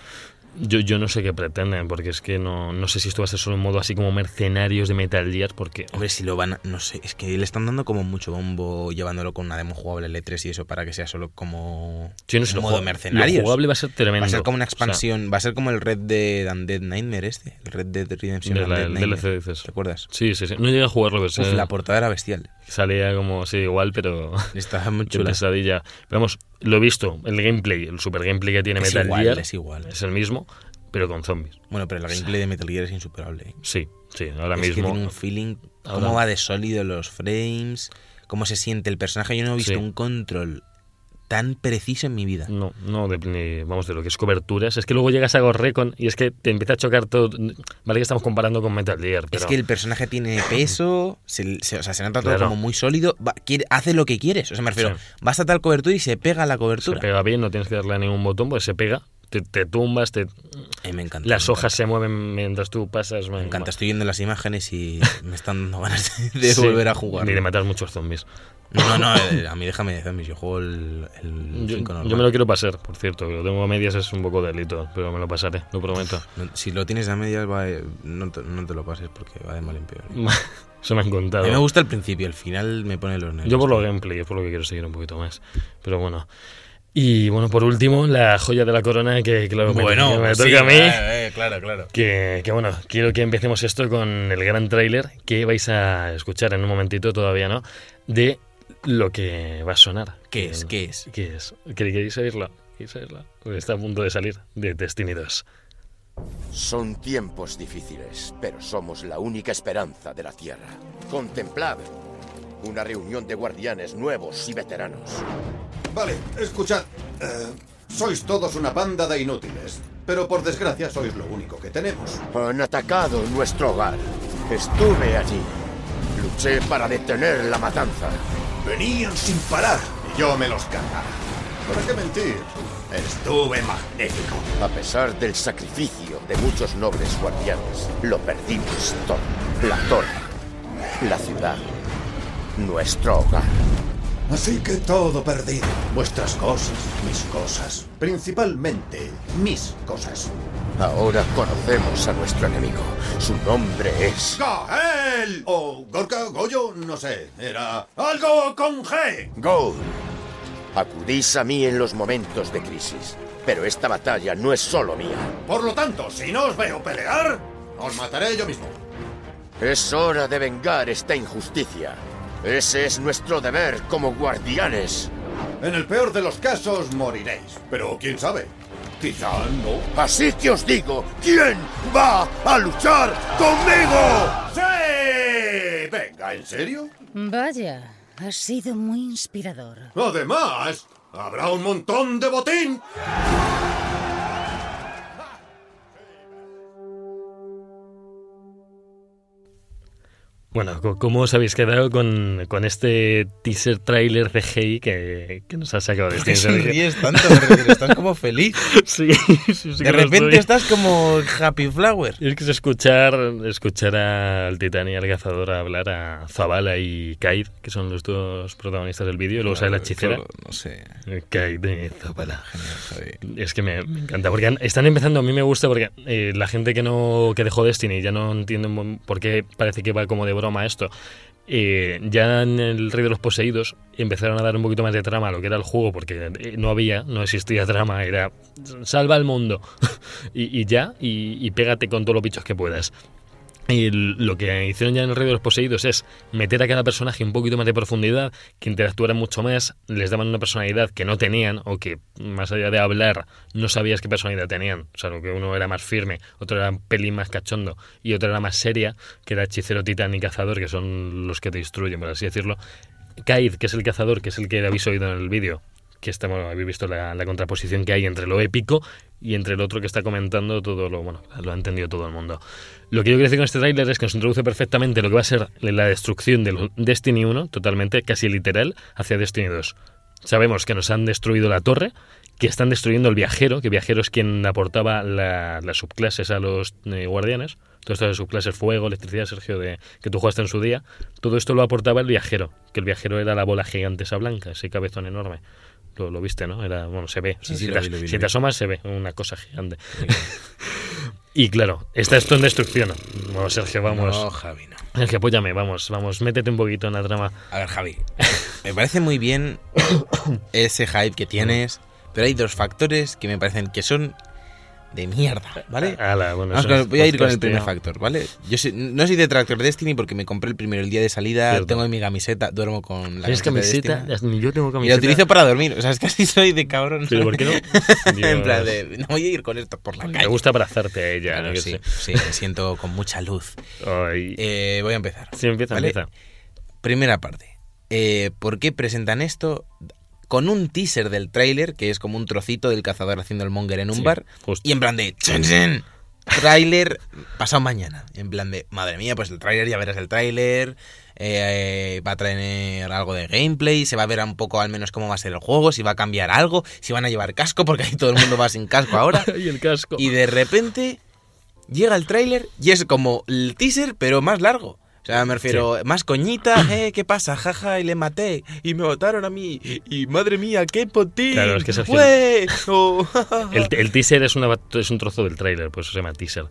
Yo, yo no sé qué pretenden, porque es que no, no sé si esto va a ser solo un modo así como mercenarios de Metal Gear, porque Hombre, si lo van a- No sé, es que le están dando como mucho bombo llevándolo con una demo jugable L3 y eso para que sea solo como. yo no sé, un modo mercenarios. lo jugable va a ser tremendo. Va a ser como una O sea, expansión. va a ser como el Red Dead Undead Nightmare este. El Red Dead Redemption de la- Undead. DLC dices. ¿Te acuerdas? Sí, sí, sí. No llegué a jugarlo, pero Uf, sí, la portada era bestial. salía como, sí, igual, pero <laughs> Estaba muy chula. pesadilla. Vamos, lo he visto, el gameplay, el super gameplay que tiene Es Metal igual, Gear es igual. es el mismo, pero con zombies. Bueno, pero el gameplay de Metal Gear es insuperable. ¿eh? Sí, sí, ahora es que mismo. tiene un feeling. ahora- Cómo va de sólido los frames. Cómo se siente el personaje. Yo no he visto Sí. un control tan preciso en mi vida. No, no, de, ni- vamos, de lo que es coberturas. Es que luego llegas a Ghost Recon y es que te empieza a chocar todo. Vale que estamos comparando con Metal Gear, pero... Es que el personaje tiene peso, se, se- o sea, se nota todo Claro. como muy sólido, va- quiere- hace lo que quieres. O sea, me refiero, Sí. vas a tal cobertura y se pega la se cobertura. pega bien, no tienes que darle a ningún botón, pues se pega, te, te tumbas, te, Eh, me encanta. las me hojas se mueven mientras tú pasas. encanta. Me encanta. Estoy viendo las imágenes y <laughs> me están dando ganas de, Sí, volver a jugar. Ni de matar muchos zombies. No, no, <laughs> eh, a mí déjame de zombies. Yo juego el, el Yo, cinco yo normal. me lo quiero pasar, por cierto, que lo tengo a medias es un poco delito, pero me lo pasaré, lo prometo. <laughs> No, si lo tienes a medias, va, eh, no, te, no te lo pases porque va de mal en peor. Eso me han A contado. mí me gusta el principio, el final me pone los nervios. Yo por lo gameplay, es por lo que quiero seguir un poquito más. Pero bueno. Y bueno, por último, la joya de la corona, que claro, me- Bueno, me, sí, toca a mí. eh, eh, claro, claro. Que, que bueno, quiero que empecemos esto con el gran tráiler que vais a escuchar en un momentito, todavía no, de lo que va a sonar. ¿Qué es? ¿Qué es? ¿Qué es? ¿Quer- ¿Queréis oírlo? ¿Queréis oírlo? Porque está a punto de salir de Destiny 2. Son tiempos difíciles, pero somos la única esperanza de la Tierra. Contemplad una reunión de guardianes nuevos y veteranos. Vale, escuchad. Eh, sois todos una panda de inútiles, pero por desgracia sois lo único que tenemos. Han atacado nuestro hogar. Estuve allí. Luché para detener la matanza. Venían sin parar y yo me los cargaba. ¿Para qué mentir? Estuve magnífico. A pesar del sacrificio de muchos nobles guardianes, lo perdimos todo. La torre, la ciudad, nuestro hogar. Así que todo perdido. Vuestras cosas, mis cosas. Principalmente mis cosas. Ahora conocemos a nuestro enemigo. Su nombre es... ¡Gael! O Gorka, Goyo, no sé. Era algo con G. Gold. Acudís a mí en los momentos de crisis. Pero esta batalla no es solo mía. Por lo tanto, si no os veo pelear, os mataré yo mismo. Es hora de vengar esta injusticia. Ese es nuestro deber como guardianes. En el peor de los casos moriréis. Pero quién sabe. Quizá no. Así que os digo, ¿quién va a luchar conmigo? ¡Sí! Venga, ¿en serio? Vaya, ha sido muy inspirador. Además, habrá un montón de botín. Bueno, ¿cómo os habéis quedado con, con este teaser trailer CGI que, que nos ha sacado ¿Por qué Destiny? sonríes tanto? Porque estás como feliz. <laughs> Sí, sí, sí De repente estás como Happy Flower. Es que es escuchar, escuchar al titán y al cazador hablar a Zabala y Kaid, que son los dos protagonistas del vídeo, y luego sale la hechicera. No sé. Kaid y Zabala. Genial. Es que me, me encanta, porque están empezando, a mí me gusta porque eh, la gente que no que dejó Destiny ya no entiende por qué parece que va como de broma esto. Eh, ya en el Rey de los Poseídos empezaron a dar un poquito más de trama a lo que era el juego, porque eh, no había, no existía trama, era salva al mundo <laughs> y, ya, y, y pégate con todos los bichos que puedas. Y lo que hicieron ya en el Rey de los Poseídos es meter a cada personaje un poquito más de profundidad, que interactuaran mucho más, les daban una personalidad que no tenían, o que más allá de hablar, no sabías qué personalidad tenían. O sea, que uno era más firme, otro era un pelín más cachondo, y otro era más seria, que era hechicero, titán y cazador, que son los que te destruyen, por así decirlo. Kaid, que es el cazador, que es el que habéis oído en el vídeo, que estamos, habéis visto la, la contraposición que hay entre lo épico y entre el otro que está comentando todo lo, bueno, lo ha entendido todo el mundo. Lo que yo quiero decir con este tráiler es que nos introduce perfectamente lo que va a ser la destrucción del Destiny 1, totalmente, casi literal, hacia Destiny 2. Sabemos que nos han destruido la torre, que están destruyendo el viajero, que viajero es quien aportaba la- las subclases a los eh, guardianes. Todo esto de subclases fuego, electricidad, Sergio, de, que tú jugaste en su día. Todo esto lo aportaba el viajero, que el viajero era la bola gigante esa blanca, ese cabezón enorme. Lo, lo viste, ¿no? Era, bueno, se ve. Sí, sí, si te, vi, lo vi, lo si vi. te asomas se ve una cosa gigante. <laughs> y claro, está esto en destrucción. Bueno, Sergio, vamos. No, Javi, no. Sergio, apóyame, vamos, vamos, métete un poquito en la trama. A ver, Javi. Me parece muy bien <coughs> ese hype que tienes, pero hay dos factores que me parecen que son de mierda, ¿vale? Ala, bueno, Vamos con- voy a ir con el primer factor, ¿vale? Yo soy- no soy detractor de Destiny porque me compré el primero el día de salida, Cierto. tengo mi camiseta, duermo con la ¿Tienes camiseta, camiseta? de Destiny. Ni yo tengo Y camiseta. la utilizo para dormir, o sea, es que así soy de cabrón. Pero ¿por qué no? <laughs> en plan de, no voy a ir con esto por la Me calle. gusta abrazarte a ella. Claro, sí, sé. sí, me siento con mucha luz. Ay. Eh, voy a empezar. sí, empieza, ¿vale? empieza. Primera parte. Eh, ¿Por qué presentan esto con un teaser del tráiler, que es como un trocito del cazador haciendo el monger en un Sí, bar, justo. y en plan de... "Chun, chun", Tráiler pasado mañana. En plan de, madre mía, pues el tráiler, ya verás el tráiler. eh, va a traer algo de gameplay. Se va a ver un poco al menos cómo va a ser el juego. Si va a cambiar algo. Si van a llevar casco, <laughs> porque ahí todo el mundo va sin casco ahora. <laughs> y el casco. Y de repente llega el tráiler y es como el teaser, pero más largo. O sea, me refiero, más coñita, <clears throat> eh, ¿qué pasa? Jaja, y le maté, y me votaron a mí, y madre mía, qué potín. Claro, es que Sergio-. Oh. <laughs> El, el teaser es, una, es un trozo del tráiler, pues eso se llama teaser.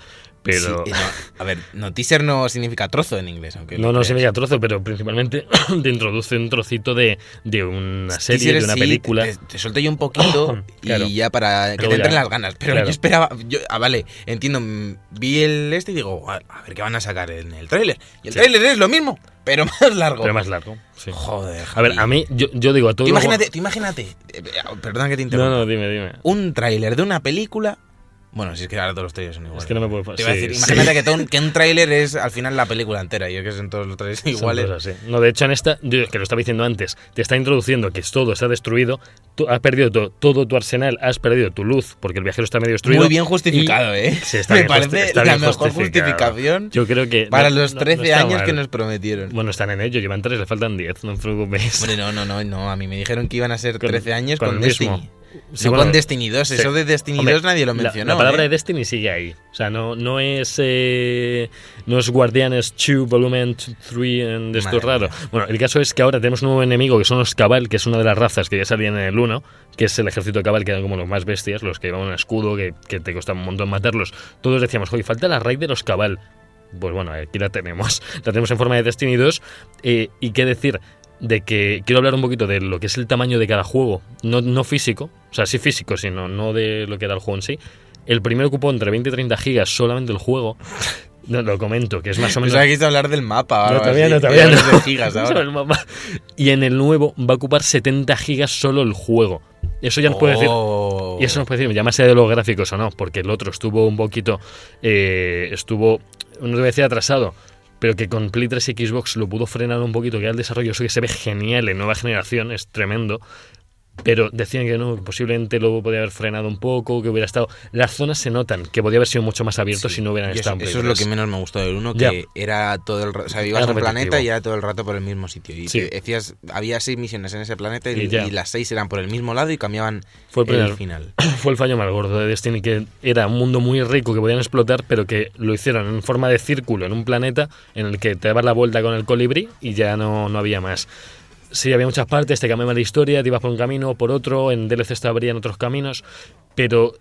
Pero... Sí, no, a ver, no, teaser no significa trozo en inglés, aunque No, no significa trozo, pero principalmente <clears throat> te introduce un trocito de, de una serie, Teaser de una sí, película. Te, te suelto yo un poquito <clears throat> Claro. y ya para que Luego te entren ya. las ganas. Pero Claro. yo esperaba. Yo, ah, vale, entiendo. mm, Vi el este y digo, a a ver qué van a sacar en el tráiler. Y el Sí. tráiler es lo mismo, pero <laughs> más largo. Pero más largo. sí. Joder, A ver, Javi. a mí, yo, yo digo a todo. Tú imagínate, tú imagínate. eh, Perdona que te No, interrumpa. no, dime, dime. Un tráiler de una película. Bueno, si es que ahora todos los trailers son iguales. Es que no me puedo Te iba a sí, decir, sí. imagínate que, todo un, que un tráiler es al final la película entera. Y yo que son todos los trailers <laughs> iguales. cosas. No, de hecho, en esta, yo que lo estaba diciendo antes, te está introduciendo que todo está destruido, tú has perdido to- todo tu arsenal, has perdido tu luz, porque el viajero está medio destruido. Muy bien justificado, ¿eh? <laughs> Sí, está Me bien parece está la mejor justificación Yo creo que. para no- los no- 13 no está años que nos prometieron. Bueno, están en ello, llevan 3, le faltan 10, no os preocupéis. Hombre, no, no, no, no. A mí me dijeron que iban a ser Con- 13 años con con, mismo. Sí, no bueno, con Destiny 2. sí. Eso de Destiny Hombre, 2 nadie lo mencionó. La, palabra ¿eh? de Destiny sigue ahí. O sea, no, no es eh, no es Guardianes 2 Volumen 3 en de esto raro. Bueno, el caso es que ahora tenemos un nuevo enemigo que son los Cabal, que es una de las razas que ya salían en el 1, que es el ejército Cabal, que eran como los más bestias, los que llevaban un escudo, que, que te costaba un montón matarlos. Todos decíamos, oye, falta la raid de los Cabal. Pues bueno, aquí la tenemos. <laughs> La tenemos en forma de Destiny 2. eh, y qué decir de que quiero hablar un poquito de lo que es el tamaño de cada juego, no, no físico, o sea, sí físico, sino no de lo que era el juego en sí. El primero ocupó entre 20 y 30 gigas solamente el juego. No, lo comento, que es más o menos. Pensaba que ibas a hablar del mapa. No, todavía así. no, todavía no. de gigas <laughs> ahora. el mapa. Y en el nuevo va a ocupar 70 gigas solo el juego. Eso ya nos puede decir. Oh. Y eso nos puede decir, ya más allá de los gráficos o no, porque el otro estuvo un poquito. eh, estuvo. No te voy a decir atrasado, pero que con Play 3 y Xbox lo pudo frenar un poquito, que era el desarrollo, eso que se ve genial en nueva generación, es tremendo. Pero decían que no, que posiblemente lo podía haber frenado un poco, que hubiera estado. Las zonas se notan, que podía haber sido mucho más abierto Sí. si no hubieran eso, estado Play eso es lo 3. que menos me gustó del 1, Ya. que era todo el rato, o sea, ibas a un planeta y era todo el rato por el mismo sitio. Y Sí. decías, había seis misiones en ese planeta y, Y ya. y las seis eran por el mismo lado y cambiaban Fue el el, primer- final. <coughs> fue el fallo más gordo de Destiny, que era un mundo muy rico que podían explotar, pero que lo hicieron en forma de círculo en un planeta en el que te dabas la vuelta con el colibrí y ya no, no había más. Sí, había muchas partes, te cambiaban la historia, te ibas por un camino, por otro, en DLC te abrían otros caminos, pero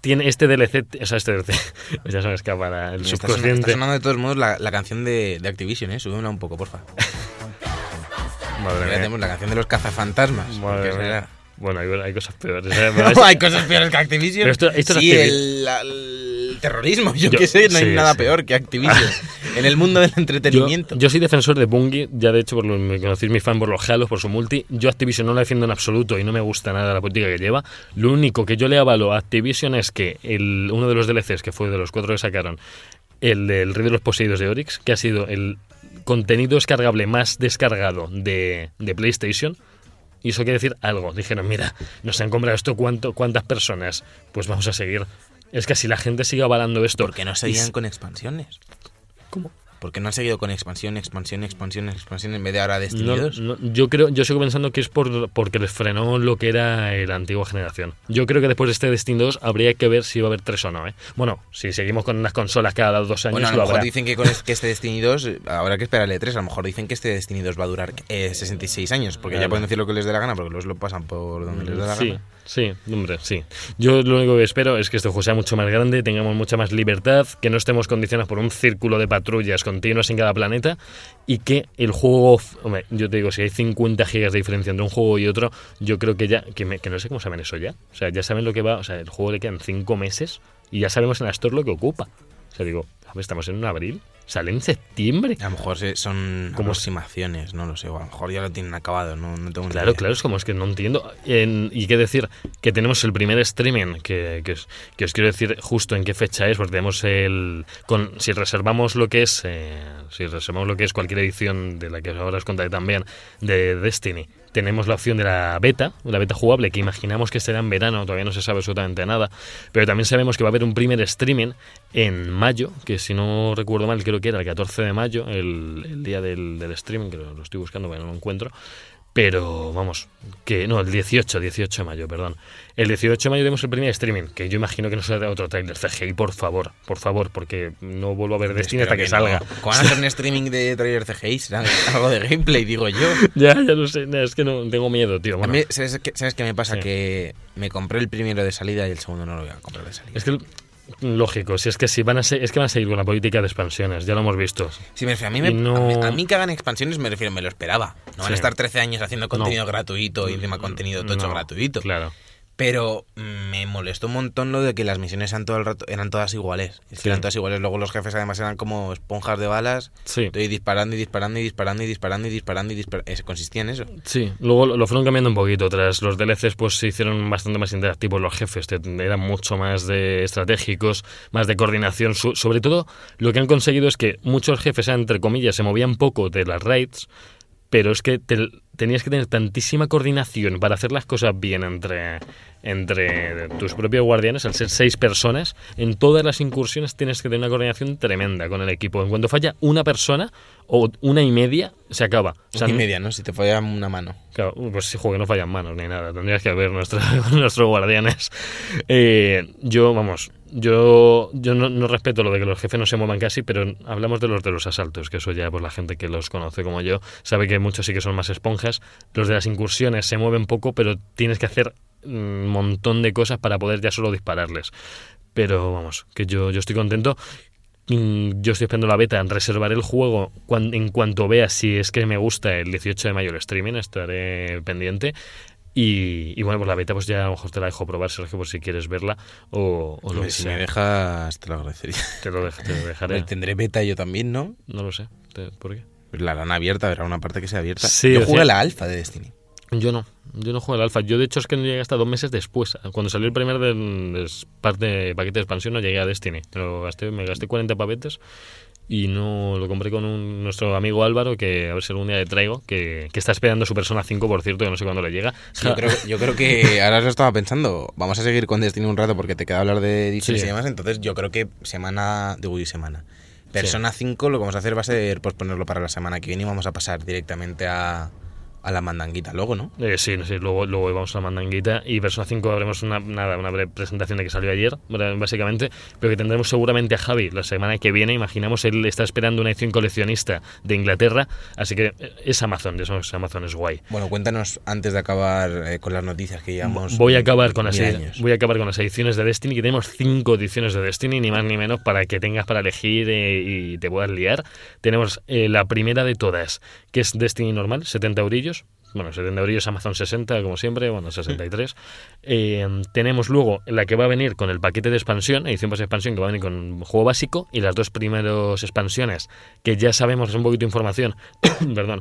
tiene este DLC, o sea, este DLC, <laughs> ya se me escapa la- el Está, son- está subconsciente. sonando de todos modos la, la canción de, de Activision, ¿eh? Súbemela un poco, porfa. <laughs> Madre mía. tenemos la canción de los cazafantasmas. Madre mía. Bueno, hay, hay cosas peores. ¿eh? <laughs> No, hay cosas peores que Activision. Pero esto- esto es sí, el, terrorismo, yo, Yo- qué sé, no hay nada sí. peor que Activision. <laughs> en el mundo del Yo, entretenimiento. yo soy defensor de Bungie, ya de hecho por lo, me conocéis mi fan por los Halos, por su multi. Yo Activision no la defiendo en absoluto y no me gusta nada la política que lleva. Lo único que yo le avalo a Activision es que el, uno de los DLCs, que fue de los cuatro que sacaron, el del Rey de los Poseídos de Oryx, que ha sido el contenido descargable más descargado de, de PlayStation. Y eso quiere decir algo. Dijeron, mira, nos han comprado esto cuánto, cuántas personas. Pues vamos a seguir. Es que si la gente sigue avalando esto. ¿Por qué no y seguían s- con expansiones? ¿Cómo? ¿Por qué no han seguido con expansión, expansión, expansión, expansión en vez de ahora Destiny 2? no, yo creo, yo sigo pensando que es por, porque les frenó lo que era la antigua generación. Yo creo que después de este Destiny 2 habría que ver si va a haber tres o no, ¿eh? Bueno, si seguimos con las consolas cada dos años, Bueno, a lo lo mejor habrá. dicen que con es- que este Destiny 2, eh, habrá que esperarle 3, a lo mejor dicen que este Destiny 2 va a durar eh, 66 años, porque ya pueden decir lo que les dé la gana, porque los lo pasan por donde les dé la Sí, gana. Sí, hombre, sí. Yo lo único que espero es que este juego sea mucho más grande, tengamos mucha más libertad, que no estemos condicionados por un círculo de patrullas continuas en cada planeta y que el juego, hombre, yo te digo, si hay 50 gigas de diferencia entre un juego y otro, yo creo que ya, que, que no sé cómo saben eso ya. O sea, ya saben lo que va, o sea, el juego le quedan 5 meses y ya sabemos en la Store lo que ocupa. O sea, digo, estamos en un abril, sale en septiembre. A lo mejor son Como- aproximaciones, no lo sé, o a lo mejor ya lo tienen acabado, no, no tengo ni Claro, idea. claro, es como es que no entiendo. En- y qué decir, que tenemos el primer streaming, que, que, os, que os quiero decir justo en qué fecha es, porque tenemos el. Con, si reservamos lo que es. eh, si reservamos lo que es cualquier edición de la que ahora os contaré también, de Destiny, tenemos la opción de la beta, la beta jugable, que imaginamos que será en verano, todavía no se sabe absolutamente nada, pero también sabemos que va a haber un primer streaming en mayo, que si no recuerdo mal, creo que era el 14 de mayo, el, el día del, del streaming, que lo, lo estoy buscando, pero no lo encuentro. Pero vamos, que no, el 18, 18 de mayo, perdón. El 18 de mayo tenemos el primer streaming, que yo imagino que no será otro trailer CGI, por favor, por favor, porque no vuelvo a ver Destiny hasta Espero que, salga. no. ¿Cómo van a hacer un streaming de trailer CGI? Será algo de gameplay, digo yo. <laughs> Ya, ya lo sé, no, es que no tengo miedo, tío. A mí, ¿sabes, qué, ¿Sabes qué me pasa? Sí. Que me compré el primero de salida y el segundo no lo voy a comprar de salida. es que lógico, si es que si van a ser, es que van a seguir con la política de expansiones, ya lo hemos visto. Sí, me refiero, a mí, me- no- a, mí, a mí que hagan expansiones me refiero, me lo esperaba. No van Sí. a estar 13 años haciendo contenido No. gratuito y encima contenido tocho No, gratuito. Claro. Pero mm, me molestó un montón lo de que las misiones eran, todo el rato, eran todas iguales. Es que Sí. eran todas iguales. Luego los jefes además eran como esponjas de balas. Sí. Estoy disparando y disparando y disparando y disparando y disparando y disparando. Consistía en eso. Sí, luego lo, fueron cambiando un poquito. Tras los DLCs, pues se hicieron bastante más interactivos los jefes. eran mucho más de estratégicos, más de coordinación. Sobre todo, lo que han conseguido es que muchos jefes, entre comillas, se movían poco de las raids, pero es que te- tenías que tener tantísima coordinación para hacer las cosas bien entre, entre tus propios guardianes, al ser seis personas, en todas las incursiones tienes que tener una coordinación tremenda con el equipo. En cuanto falla una persona o una y media, se acaba. O sea, y media, ¿no? Si te falla una mano. Claro, pues sí, juego no fallan manos ni nada. Tendrías que ver nuestro- <laughs> nuestros guardianes. Eh, yo, vamos, yo, yo no, respeto lo de que los jefes no se muevan casi, pero hablamos de los de los asaltos, que eso ya, pues la gente que los conoce como yo, sabe que muchos sí que son más esponjas. Los de las incursiones se mueven poco, pero tienes que hacer un montón de cosas para poder ya solo dispararles. Pero vamos, que yo, yo estoy contento. Mm, Yo estoy esperando la beta, reservaré el juego cuan- en cuanto vea si es que me gusta el 18 de mayo el streaming, estaré pendiente. Y, y bueno, pues la beta pues ya a lo mejor te la dejo probar, Sergio, por si quieres verla o, o lo que si sea. me dejas, te lo agradecería. Te lo, dej- te lo dejaré. Tendré beta yo también, ¿no? No lo sé. ¿Por qué? Pues la harán abierta, habrá una parte que sea abierta. Sí, yo jugué sea- la alfa de Destiny. Yo no. Yo no juego el alfa. Yo de hecho es que no llegué hasta dos meses después. Cuando salió el primer del, des- parte, paquete de expansión no llegué a Destiny. Lo gasté, me gasté 40 pavetes y no lo compré con un, nuestro amigo Álvaro, que a ver si algún día le traigo, que, que está esperando su persona 5, por cierto, que no sé cuándo le llega. Sí, yo, creo, yo creo que <laughs> ahora lo estaba pensando. Vamos a seguir con Destiny un rato porque te queda hablar de ediciones Sí. y demás. Entonces, yo creo que semana. de Wii semana. Persona 5 lo que vamos a hacer va a ser posponerlo para la semana que viene y vamos a pasar directamente a, a la mandanguita luego, ¿no? Eh, sí, sí, luego, luego vamos a la mandanguita y Persona 5 haremos una, nada, una breve presentación de que salió ayer, básicamente, pero que tendremos seguramente a Javi la semana que viene. Imaginamos, él está esperando una edición coleccionista de Inglaterra, así que eh, es Amazon, eso es Amazon, es guay. Bueno, cuéntanos antes de acabar eh, con las noticias que llevamos. Voy a acabar con las años. voy a acabar con las ediciones de Destiny, que tenemos cinco ediciones de Destiny, ni más ni menos, para que tengas para elegir eh, y te puedas liar. Tenemos eh, la primera de todas, que es Destiny normal, 70 eurillos. Bueno, 70 eurillos Amazon 60, como siempre, bueno, 63. <laughs> Eh, tenemos luego la que va a venir con el paquete de expansión, edición base de expansión, que va a venir con juego básico, y las dos primeros expansiones, que ya sabemos, es un poquito de información, <coughs> perdón,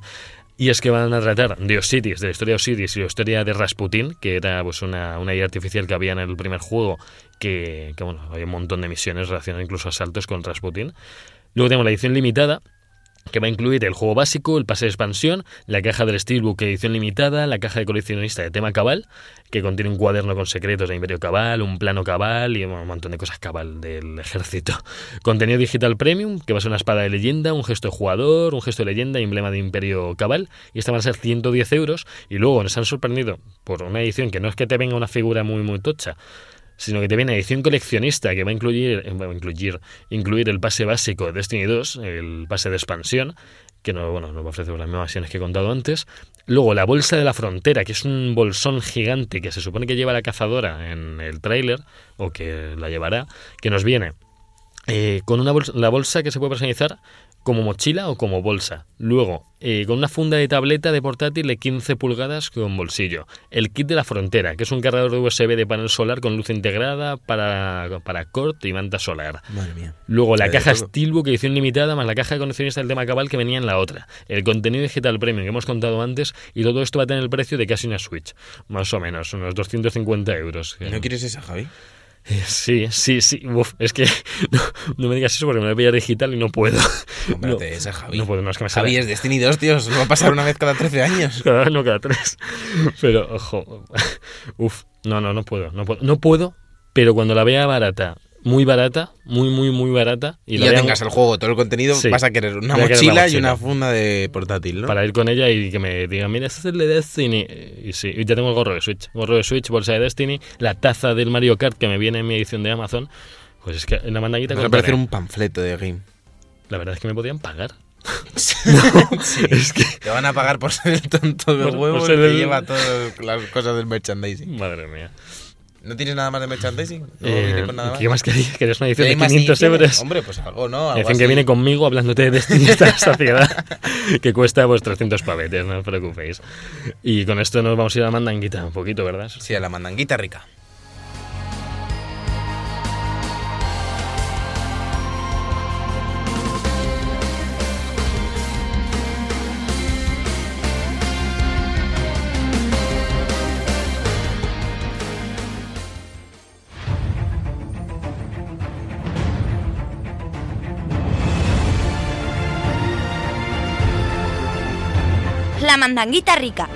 y es que van a tratar de Osiris, de la historia de Osiris y la historia de Rasputin, que era pues una, una IA artificial que había en el primer juego, que, que, bueno, había un montón de misiones relacionadas incluso a asaltos con Rasputin. Luego tenemos la edición limitada, que va a incluir el juego básico, el pase de expansión, la caja del Steelbook edición limitada, la caja de coleccionista de tema cabal, que contiene un cuaderno con secretos de Imperio Cabal, un plano cabal y un montón de cosas cabal del ejército. <laughs> Contenido digital premium, que va a ser una espada de leyenda, un gesto de jugador, un gesto de leyenda, emblema de Imperio Cabal, y esta van a ser 110 euros. Y luego nos han sorprendido por una edición que no es que te venga una figura muy, muy tocha, sino que te viene edición coleccionista que va a incluir, va a incluir, incluir el pase básico de Destiny 2, el pase de expansión, que no, bueno, nos va a ofrecer las mismas acciones que he contado antes. Luego la bolsa de la frontera, que es un bolsón gigante que se supone que lleva la cazadora en el tráiler, o que la llevará, que nos viene eh, con una bolsa, la bolsa que se puede personalizar como mochila o como bolsa. Luego, eh, con una funda de tableta de portátil de 15 pulgadas con bolsillo. El kit de la frontera, que es un cargador de USB de panel solar con luz integrada para, para corte y manta solar. Madre mía. Luego la de caja. Steelbook edición limitada más la caja de condiciones del tema cabal que venía en la otra. El contenido digital premium que hemos contado antes y todo esto va a tener el precio de casi una Switch. Más o menos, unos 250 euros. ¿Y ¿No quieres esa, Javi? Eh, Sí, sí, sí. Uf, es que <laughs> no, no me digas eso porque me voy a pillar digital y no puedo. Cómprate No, esa, Javi. No puedo, no es que me sale. Javi es Destiny 2, tío. Solo va a pasar una vez cada 13 años. <laughs> Cada no cada tres. Pero, ojo. <laughs> Uf, no, no, no puedo. No puedo, no puedo pero cuando la vea barata, muy barata, muy, muy, muy barata, y, Y, ya tengas el juego, todo el contenido, Sí. vas a querer una Voy a querer mochila, y una funda de portátil, ¿no? para ir con ella y que me digan, mira, este es el de Destiny. Y sí, y ya tengo el gorro de Switch. Gorro de Switch, bolsa de Destiny, la taza del Mario Kart que me viene en mi edición de Amazon. Pues es que en la mandanguita Vas a contaré. parecer un panfleto de game. La verdad es que me podían pagar. <laughs> <laughs> Sí. Es que, Te van a pagar por ser el tonto de huevo que el- lleva todas las cosas del merchandising. madre mía. ¿No tienes nada más de merchandising? ¿No Eh, con nada más? ¿Qué más querías? ¿Querías una edición ¿Hay de más 500 ediciones? euros? Hombre, pues algo, ¿no? Algo Edición que así. viene conmigo hablándote de Destiny hasta saciedad, <laughs> que cuesta pues 300 pavetes, no os preocupéis. Y con esto nos vamos a ir a la mandanguita un poquito, ¿verdad? Sí, a la mandanguita rica. Mandanguita rica.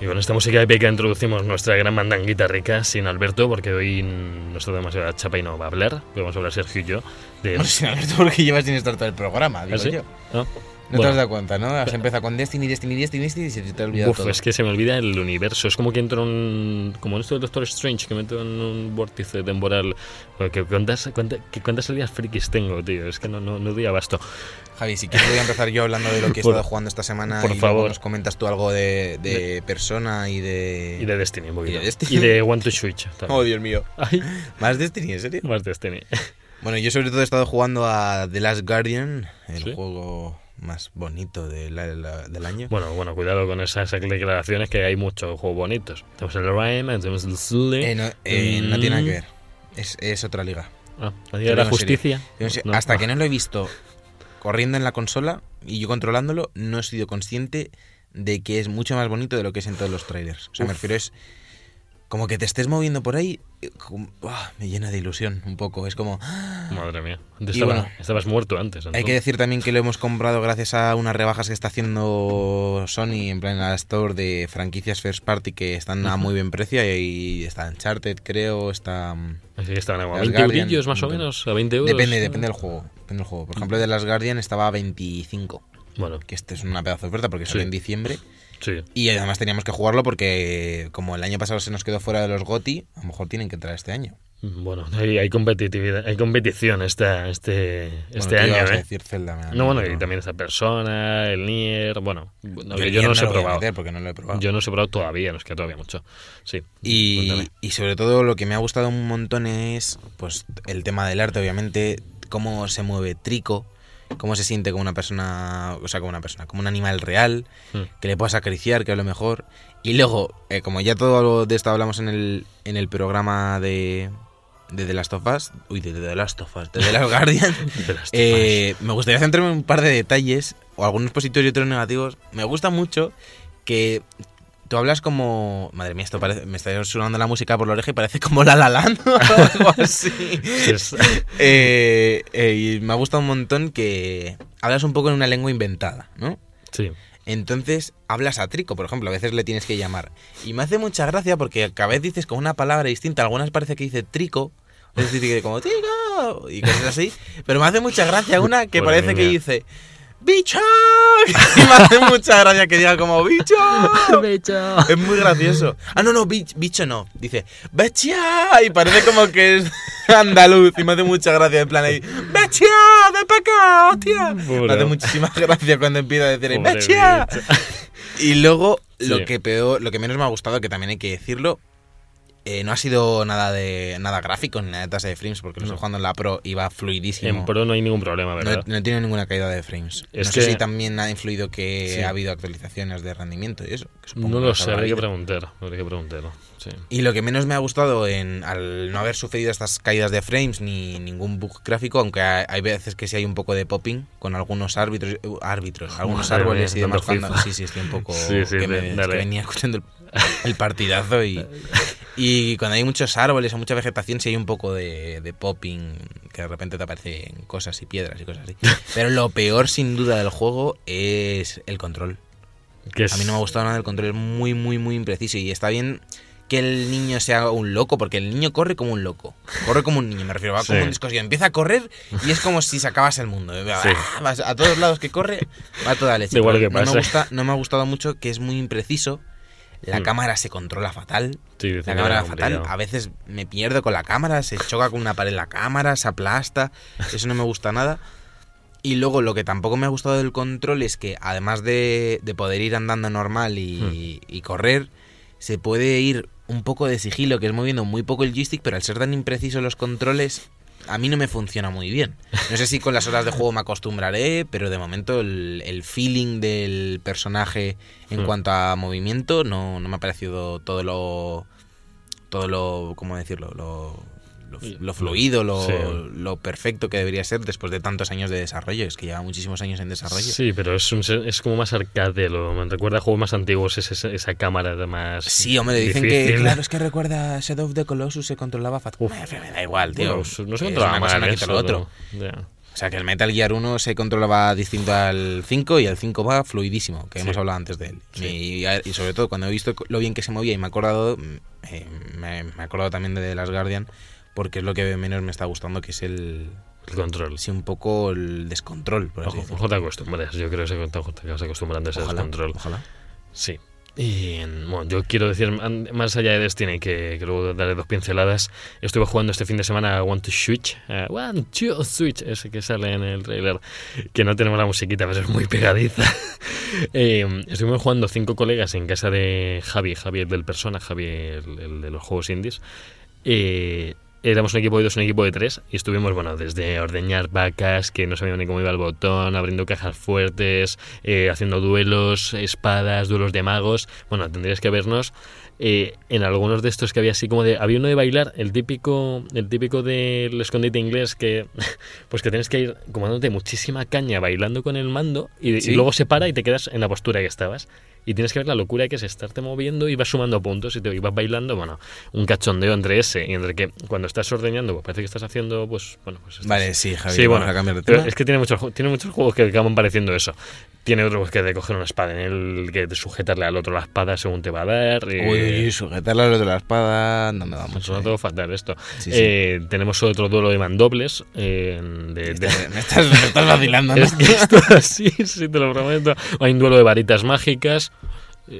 Y con esta música épica introducimos nuestra gran mandanguita rica sin Alberto, porque hoy no está demasiado chapa y no va a hablar. Vamos a hablar Sergio y yo. De... Bueno, sin Alberto, porque llevas sin estar todo el programa, digo ¿Ah, sí? yo. ¿No? No te Bueno. has dado cuenta, ¿no? Has empezado con Destiny, Destiny, Destiny, Destiny y se te ha olvidado Uf, todo. es que se me olvida el universo. Es como que entro en un. Como en esto del Doctor Strange, que meto en un vórtice temporal. Bueno, que ¿Cuántas, cuántas, cuántas salidas frikis tengo, tío? Es que no, no, no doy abasto. Javi, si quieres voy a empezar yo hablando de lo que he <laughs> estado jugando esta semana por y luego favor. nos comentas tú algo de, de persona y de... Y de Destiny, un poquito. Y de Destiny. Y de One to Switch. también. Oh, Dios mío. Ay, <laughs> ¿Más Destiny, en serio? más Destiny. Bueno, yo sobre todo he estado jugando a The Last Guardian, el ¿Sí? juego más bonito de la- la- del año. Bueno, bueno, cuidado con esas declaraciones que hay muchos juegos bonitos. Tenemos el Rayman, tenemos el Sully. Eh, no, eh, no tiene nada que ver. Es, es otra liga. Ah, la Liga de la. Justicia. No No. Hasta que no lo he visto corriendo en la consola y yo controlándolo, no he sido consciente de que es mucho más bonito de lo que es en todos los trailers. O sea, me refiero es como que te estés moviendo por ahí, eh, como- ¡ah! me llena de ilusión un poco. Es como... Madre mía. Antes Y estaba- bueno, estabas muerto antes. Hay que decir también que lo hemos comprado gracias a unas rebajas que está haciendo Sony en plan la store de franquicias First Party que están a muy buen precio y está Uncharted creo, está... mm, estaban a Las 20 Guardian, eurillos más o menos, a 20 euros. Depende, depende del juego. Depende del juego. Por ejemplo, de las Guardian estaba a 25. Bueno, Que este es una pedazo de oferta porque sale Sí. en diciembre. Sí. Y además teníamos que jugarlo porque como el año pasado se nos quedó fuera de los GOTI, a lo mejor tienen que entrar este año. Bueno, hay, hay competitividad, hay competición esta, este, este tú año, a ¿eh? decir Zelda, No, bueno, y también esta persona, el Nier, bueno, no, Yo, no los he probado. porque no lo he probado. Yo no he probado todavía, nos queda todavía mucho. Sí. Y, y sobre todo lo que me ha gustado un montón es pues el tema del arte, obviamente, cómo se mueve Trico, cómo se siente como una persona, o sea, como una persona, como un animal real, Mm. que le puedas acariciar, que a lo mejor. Y luego, eh, como ya todo de esto hablamos en el, en el programa de, de The Last of Us, uy, de The Last of Us, de The Last Guardian, <laughs> De las eh, me gustaría centrarme en un par de detalles, o algunos positivos y otros negativos. Me gusta mucho que tú hablas como. Madre mía, esto parece. Me está sonando la música por la oreja y parece como la la Land o algo <laughs> así. Eh, eh, y me ha gustado un montón que hablas un poco en una lengua inventada, ¿no? sí. Entonces hablas a Trico, por ejemplo, a veces le tienes que llamar. Y me hace mucha gracia porque cada vez dices con una palabra distinta. Algunas parece que dice Trico, es decir, que como Trico y cosas así. Pero me hace mucha gracia una que parece que dice ¡Bicho! <laughs> Y me hace mucha gracia que diga como ¡Bicho! Es muy gracioso. Ah, no, no, bich- bicho no. Dice, ¡Bechia! Y parece como que es <laughs> andaluz. Y me hace mucha gracia en plan ahí, ¡Bechia! ¡De peca! ¡Hostia! Me Pobre. hace muchísima gracia cuando empieza a decir ¡Bechia! bicho. Y luego, lo Sí. que peor, lo que menos me ha gustado, que también hay que decirlo, eh, no ha sido nada de nada gráfico ni nada de tasa de frames, porque lo estoy No. jugando en la Pro y va fluidísimo. En Pro no hay ningún problema, No, ¿verdad? no tiene ninguna caída de frames. Es no sé que- si también ha influido que Sí. ha habido actualizaciones de rendimiento y eso. que No lo sé, habría que preguntar. Habría que preguntarlo. Sí. Y lo que menos me ha gustado en, al no haber sufrido estas caídas de frames ni ningún bug gráfico, aunque hay, hay veces que sí hay un poco de popping con algunos árbitros, uh, árbitros algunos Madre árboles mía, y demás. Cuando, sí, sí, estoy un poco. Sí, sí, que, me- es que venía escuchando el, el partidazo y, <laughs> y cuando hay muchos árboles o mucha vegetación, sí hay un poco de, de popping que de repente te aparecen cosas y piedras y cosas así. <laughs> Pero lo peor, sin duda, del juego es el control. Es- A mí no me ha gustado nada el control, es muy, muy, muy impreciso. Y está bien que el niño sea un loco, porque el niño corre como un loco. Corre como un niño, me refiero, va como un descosido. Empieza a correr y es como si se acabase el mundo. Sí. Ah, vas a todos lados que corre, va a toda leche. Igual que no, me pase. gusta, no me ha gustado mucho que es muy impreciso. La Mm. cámara se controla fatal. Sí, La cámara fatal. A veces me pierdo con la cámara, se choca con una pared la cámara, se aplasta. Eso no me gusta nada. Y luego lo que tampoco me ha gustado del control es que además de, de poder ir andando normal y, y correr, se puede ir un poco de sigilo, que es moviendo muy poco el joystick, pero al ser tan imprecisos los controles, a mí no me funciona muy bien. No sé si con las horas de juego me acostumbraré, pero de momento el, el feeling del personaje en Hmm. cuanto a movimiento no, no me ha parecido todo lo... Todo lo... ¿Cómo decirlo? Lo, lo, lo fluido, lo, Sí. lo perfecto que debería ser después de tantos años de desarrollo. Es que lleva muchísimos años en desarrollo. Sí, pero es, un- es como más arcade, lo, me recuerda a juegos más antiguos, es esa, esa cámara de más. Sí, hombre, dicen que claro, es que recuerda Shadow of the Colossus se controlaba. Uf. Me, da igual, tío. Bueno, no se controlaba mal no quita lo otro. O sea, que el Metal Gear 1 se controlaba distinto al 5 y el 5 va fluidísimo, que Sí. hemos hablado antes de él. Sí. Y, y sobre todo cuando he visto lo bien que se movía y me he acordado, mm, eh, me, me he acordado también de The Last Guardian, porque es lo que menos me está gustando, que es el, El control. sí, un poco el descontrol, por así Ojo, te acostumbras. Yo creo que se acostumbrando a ese Ojalá, descontrol. ojalá. Sí. Y bueno, yo quiero decir, más allá de Destiny, que, que luego daré dos pinceladas, estuve jugando este fin de semana a One to Switch, a One to Switch, ese que sale en el trailer, que no tenemos la musiquita, pero es muy pegadiza. <laughs> eh, estuvimos jugando cinco colegas en casa de Javi, Javi el del Persona, Javi el, el de los juegos indies. Eh, éramos un equipo de dos, un equipo de tres, y estuvimos, bueno, desde ordeñar vacas, que no sabíamos ni cómo iba el botón, abriendo cajas fuertes, eh, haciendo duelos, espadas, duelos de magos. Bueno, tendrías que vernos eh, en algunos de estos que había así como de. Había uno de bailar, el típico, el típico del escondite inglés que. <laughs> Pues que tienes que ir como dándote muchísima caña bailando con el mando y, y Sí. luego se para y te quedas en la postura que estabas. Y tienes que ver la locura que es estarte moviendo y vas sumando puntos y te y vas bailando, bueno, un cachondeo entre ese y entre que cuando estás ordeñando, pues parece que estás haciendo, pues, bueno, pues estás- Vale, sí, Javi, Sí, vamos bueno, a cambiar de tema. es que tiene muchos, tiene muchos juegos que acaban pareciendo eso. Tiene otros que de coger una espada en el que de sujetarle al otro la espada según te va a dar. Uy, sujetarle a los de la espada no me va mucho. eh. todo fatal esto. Sí, sí. Eh, tenemos otro duelo de mandobles. eh, de, de- Me estás, me estás vacilando, ¿no? es <laughs> que esto así, sí, te lo prometo. Hay un duelo de varitas mágicas.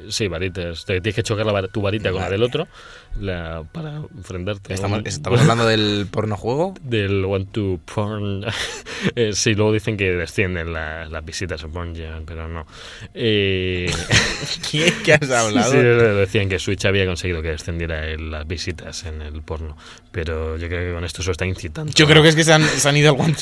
Sí, varitas. Te tienes que chocar la tu varita con la del otro la, para enfrentarte. Estamos, hablando del porno juego. <laughs> del One to Porn. <laughs> Eh, sí, luego dicen que descienden la- las visitas a Porn Jam, pero no. Eh, <laughs> ¿Qué, qué has hablado? sí, decían que Switch había conseguido que descendiera el- las visitas en el porno, pero yo creo que con esto se lo está incitando. Yo creo que es que se han, se han ido al One.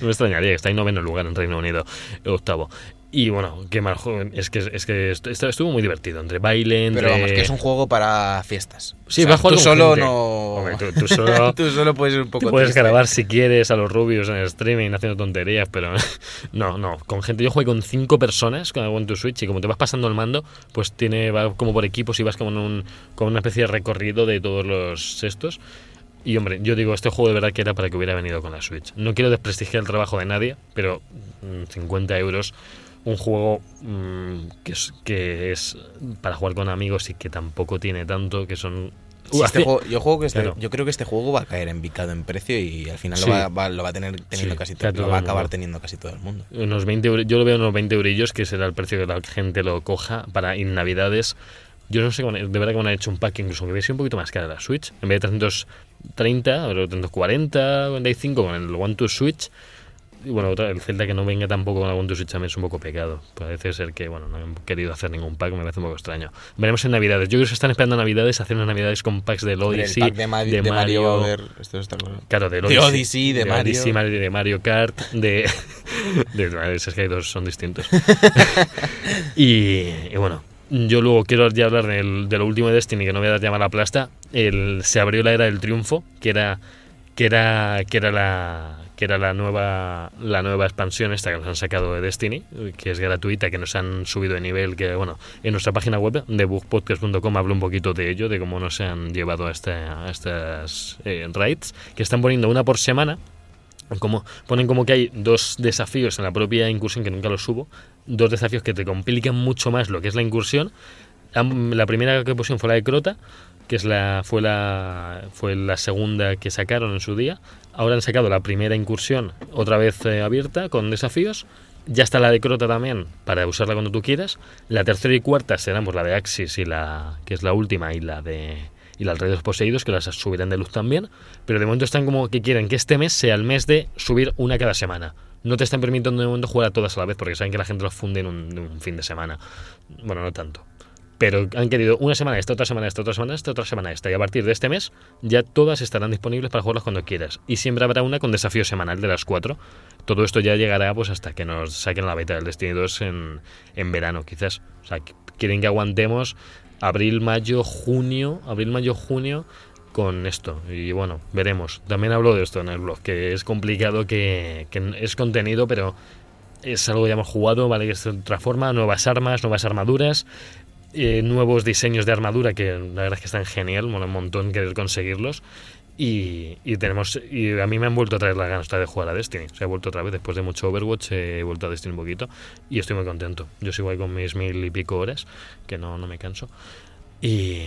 No me extrañaría, está en noveno lugar en Reino Unido, octavo. Y bueno, qué mal juego. Es que, es que estuvo muy divertido. Entre baile, entre. Pero vamos, que es un juego para fiestas. Sí, O sea, va a jugar tú solo gente. no. Hombre, tú- tú solo- <laughs> Tú solo puedes ser un poco puedes triste. grabar si quieres a los rubios en el streaming haciendo tonterías, pero <laughs> no, no. Con gente, yo jugué con cinco personas con One to Switch y como te vas pasando el mando, pues tiene va como por equipos y vas como en un, con una especie de recorrido de todos los estos. Y hombre, yo digo, este juego de verdad que era para que hubiera venido con la Switch. No quiero desprestigiar el trabajo de nadie, pero mm, 50 euros, un juego mm, que, es, que es para jugar con amigos y que tampoco tiene tanto, que son... Este juego- yo, juego que este- Claro. yo creo que este juego va a caer en picado en precio y al final Sí. lo, va, va- lo va a tener teniendo Sí, casi todo, lo va a acabar teniendo casi todo el mundo. unos 20 euros, yo lo veo en unos 20 eurillos, que será el precio que la gente lo coja para en Navidades. Yo no sé, de verdad que me han hecho un pack incluso que hubiera sido un poquito más cara la Switch. En vez de 330, ahora 340, 45 con el One to Switch. Y bueno, otra- el Zelda que no venga tampoco con to Switch también es un poco pecado. Parece ser que, bueno, no han querido hacer ningún pack, me parece un poco extraño. Veremos en Navidades. Yo creo que se están esperando a Navidades hacer unas Navidades con packs del Odyssey, el pack de, de Mario, a esto está claro. Claro, del De Odyssey, de Mario. Odyssey, Mario- de Mario Kart, de... <laughs> de, de es que hay dos, son distintos. <laughs> y, y bueno, yo luego quiero ya hablar del, de lo último de Destiny, que no voy a dar llamar la plasta. El, se abrió la era del triunfo, que era que era que era la que era la nueva la nueva expansión esta que nos han sacado de Destiny, que es gratuita, que nos han subido de nivel, que bueno, en nuestra página web de bookpodcast.com hablo un poquito de ello, de cómo nos han llevado a, este, a estas eh, raids, que están poniendo una por semana, como ponen como que hay dos desafíos en la propia incursión que nunca los subo, dos desafíos que te complican mucho más lo que es la incursión. La primera que pusieron fue la de Crota, que es la fue la fue la segunda que sacaron en su día. Ahora han sacado la primera incursión otra vez eh, abierta con desafíos. Ya está la de Crota también para usarla cuando tú quieras. La tercera y cuarta serán pues, la de Axis y la que es la última y la de y la de los Poseídos que las subirán de luz también. Pero de momento están como que quieren que este mes sea el mes de subir una cada semana. No te están permitiendo de momento jugar a todas a la vez porque saben que la gente los funde en un, en un fin de semana. Bueno, no tanto. Pero han querido una semana esta, otra semana esta, otra semana esta, otra semana esta. Y a partir de este mes ya todas estarán disponibles para jugarlas cuando quieras. Y siempre habrá una con desafío semanal de las cuatro. Todo esto ya llegará pues hasta que nos saquen la beta del Destiny 2 en, en verano, quizás. O sea, quieren que aguantemos abril, mayo, junio, abril, mayo, junio con esto. Y bueno, veremos. También hablo de esto en el blog, que es complicado, que, que es contenido, pero es algo que ya hemos jugado, ¿vale? Que es otra forma, nuevas armas, nuevas armaduras, eh, nuevos diseños de armadura que la verdad es que están genial, mola un montón querer conseguirlos. Y, y tenemos y a mí me han vuelto a traer las ganas de jugar a Destiny. Se ha vuelto otra vez después de mucho Overwatch, he vuelto a Destiny un poquito y estoy muy contento. Yo sigo ahí con mis mil y pico horas, que no, no me canso. Y,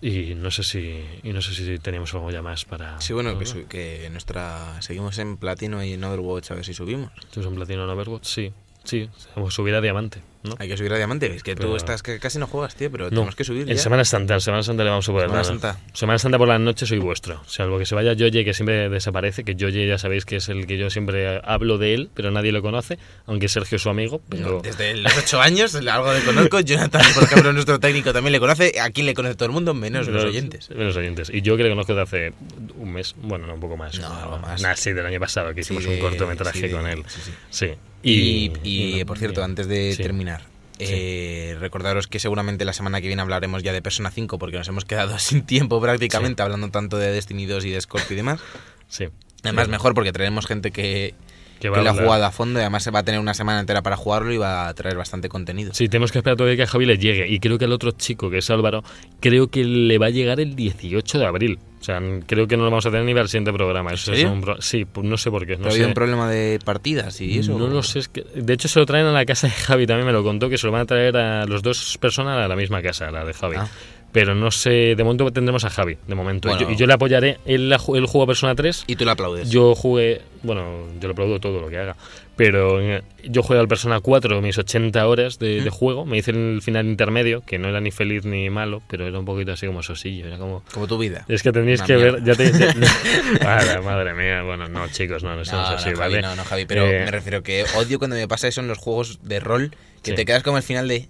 y no sé si y no sé si teníamos algo ya más para Sí, bueno, que, que nuestra seguimos en platino y en Overwatch a ver si subimos. ¿Tú eres un platino en Overwatch? Sí, sí, vamos a subir a diamante, ¿no? Hay que subir a diamante. Es que Pero- tú estás que casi no juegas, tío, pero No, tenemos que subir en ya. Semana Santa, en Semana Santa le vamos a poder Semana dar. Santa. Semana Santa por la noche soy vuestro. Salvo que se vaya Yoye, que siempre desaparece, que Yoye ya sabéis que es el que yo siempre hablo de él, pero nadie lo conoce, aunque Sergio es su amigo, pero... Desde los ocho años, algo le conozco. Jonathan, por ejemplo, nuestro técnico también le conoce. Aquí le conoce todo el mundo, menos los oyentes. Menos oyentes. Y yo que le conozco de hace un mes, bueno, no, un poco más. No, algo más. Nah, sí, del año pasado, que hicimos Sí, un cortometraje sí, con él. sí, sí. Y, y- y, por cierto, antes de terminar, Sí. eh, recordaros que seguramente la semana que viene hablaremos ya de Persona 5 porque nos hemos quedado <laughs> sin tiempo prácticamente hablando tanto de Destiny 2 y de Scorpio y demás. <laughs> Sí. Además, Sí. mejor porque traeremos gente que, Que que lo ha jugado a fondo y además se va a tener una semana entera para jugarlo y va a traer bastante contenido. Sí, tenemos que esperar todavía que a Javi le llegue. Y creo que al otro chico, que es Álvaro, creo que le va a llegar el 18 de abril. O sea, creo que no lo vamos a tener ni para el siguiente programa. Eso es serio? un pro- sí, pues no sé por qué. ¿Pero No ha sé. habido un problema de partidas y eso? No lo sé. es que- de hecho, se lo traen a la casa de Javi. También me lo contó que se lo van a traer a los dos personas a la misma casa, la de Javi. Ah. Pero no sé. De momento tendremos a Javi, de momento. Y yo- y yo le apoyaré. Él, él jugó Persona 3. Y tú le aplaudes. Yo jugué, bueno, yo le aplaudo todo lo que haga, pero eh, yo jugué al Persona 4 mis 80 horas de, de juego, me hice el final intermedio, que no era ni feliz ni malo, pero era un poquito así como sosillo, era como... Como tu vida. Es que tenéis Una que mierda. ver, ya te... ya- <laughs> madre, <laughs> madre mía, bueno, no chicos, no, no, no, No, es así, no, Javi, ¿vale? no, no, Javi, pero Eh, me refiero que odio cuando me pasa eso en los juegos de rol, que Sí. te quedas como al final de...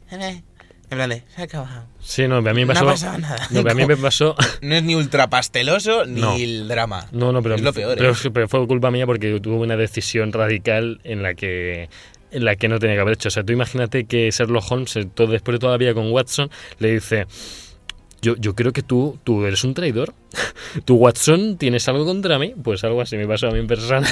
En plan de, se ha acabado. Sí, no, a mí me No ha pasó... pasado nada. No, a mí me pasó... <laughs> No es ni ultra pasteloso ni No. el drama. No, no, pero, es lo peor. pero, ¿eh? pero fue culpa mía porque tuve una decisión radical en la que en la que no tenía que haber hecho. O sea, tú imagínate que Sherlock Holmes, eh, todo, después de todavía con Watson, le dice... Yo, yo creo que tú, tú eres un traidor. <laughs> tú, Watson, tienes algo contra mí. Pues algo así me pasó a mí en persona.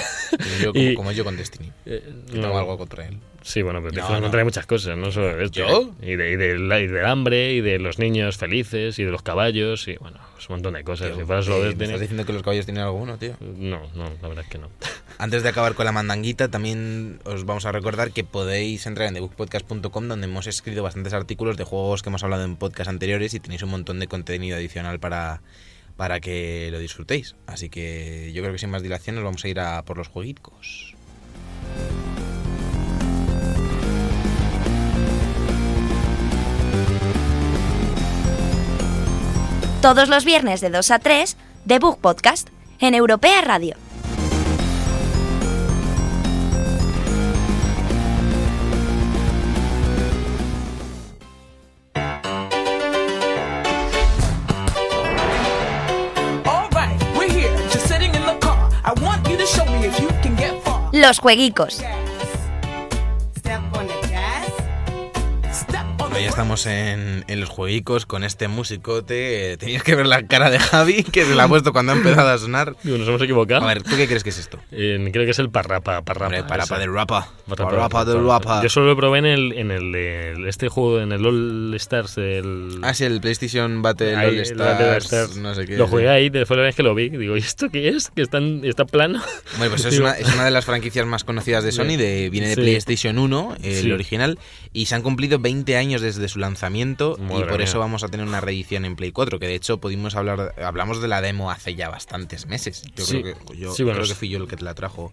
Yo, <laughs> como, Y- como yo con Destiny. Eh, que no. tengo algo contra él. Sí, bueno, pero te No, no. muchas cosas, no solo esto. ¿Yo? ¿eh? Y, de, y, del, y del hambre, y de los niños felices, y de los caballos, y bueno, es un montón de cosas. Tío, si fuera solo eh, ¿me Destiny- ¿Estás diciendo que los caballos tienen alguno, tío? No, no, la verdad es que no. <laughs> Antes de acabar con la mandanguita, también os vamos a recordar que podéis entrar en thebookpodcast.com donde hemos escrito bastantes artículos de juegos que hemos hablado en podcast anteriores y tenéis un montón de contenido adicional para, para que lo disfrutéis. Así que yo creo que sin más dilación nos vamos a ir a por los jueguicos. Todos los viernes de 2 a 3, The Book Podcast, en Europea Radio. All right, The ya estamos en, en los jueguicos con este musicote. Tenías que ver la cara de Javi que se la ha puesto cuando ha empezado a sonar. Digo, nos hemos equivocado. A ver, ¿tú qué crees que es esto? Eh, creo que es el parrapa, parrapa. Hombre, parapa esa. del rapa. Parrapa, Parapa del rapa. Yo solo lo probé en el, en el de este juego, en el All Stars. El, Ah, sí, el PlayStation Battle Ahí, All el Stars, Battle Stars. no sé qué. Lo jugué ahí, después la vez que lo vi, digo, ¿y esto qué es? Que está, plano. Bueno, pues <laughs> es una, es una de las franquicias más conocidas de Sony, <laughs> de, viene de Sí. PlayStation 1, el Sí. original, y se han cumplido 20 años desde su lanzamiento y por mía. eso vamos a tener una reedición en Play 4, que de hecho pudimos hablar, hablamos de la demo hace ya bastantes meses. Yo Sí. creo que yo Sí, bueno, creo que fui yo el que te la trajo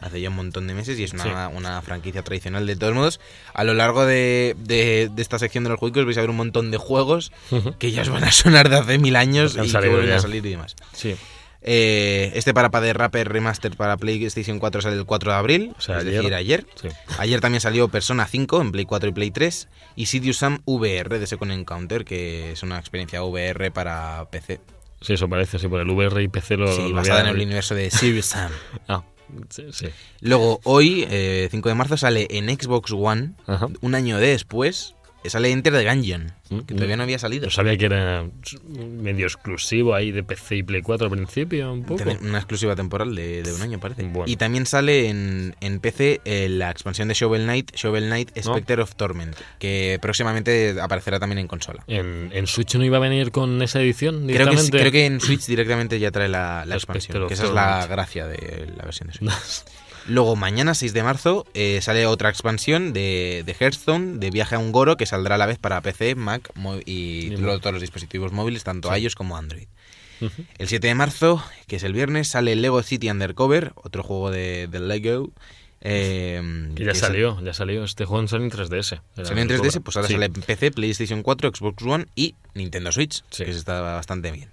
hace ya un montón de meses y es una, Sí. una franquicia tradicional. De todos modos, a lo largo de, de- de esta sección de los juegos vais a ver un montón de juegos que ya os van a sonar de hace mil años y que vuelven a salir y demás. Sí. Eh, este Parapa de Rapper Remaster para PlayStation 4 sale el 4 de abril, O sea, es ayer. decir, ayer. Sí. Ayer también salió Persona 5 en Play 4 y Play 3 y Sidious Sam VR de Second Encounter, que es una experiencia VR para PC. Sí, eso parece, sí, por el VR y PC lo. Sí, lo basada en el universo de Serious Sam. <laughs> Ah, sí, sí. Luego, hoy, eh, 5 de marzo, sale en Xbox One, Ajá. un año después, sale Enter the Gungeon, que Mm, todavía mm. no había salido. Yo sabía que era medio exclusivo ahí de PC y Play 4 al principio, un poco. Una exclusiva temporal de, de un año, parece. Bueno. Y también sale en, en PC eh, la expansión de Shovel Knight, Shovel Knight ¿No? Spectre of Torment, que próximamente aparecerá también en consola. En, en Switch no iba a venir con esa edición Creo que, directamente. creo que en Switch directamente ya trae la, <laughs> expansión, que esa es la gracia de la versión de Switch. <laughs> Luego, mañana, 6 de marzo, eh, sale otra expansión de, de Hearthstone, de Viaje a un Goro, que saldrá a la vez para PC, Mac y Y todos los dispositivos móviles, tanto Sí. iOS como Android. El 7 de marzo, que es el viernes, sale Lego City Undercover, otro juego de, de Lego. eh, Que ya que salió, ya salió. Este juego salió en 3DS. Era Salió en el 3DS, Cobra. pues ahora Sí. sale en PC, PlayStation 4, Xbox One y Nintendo Switch, Sí. que se está bastante bien.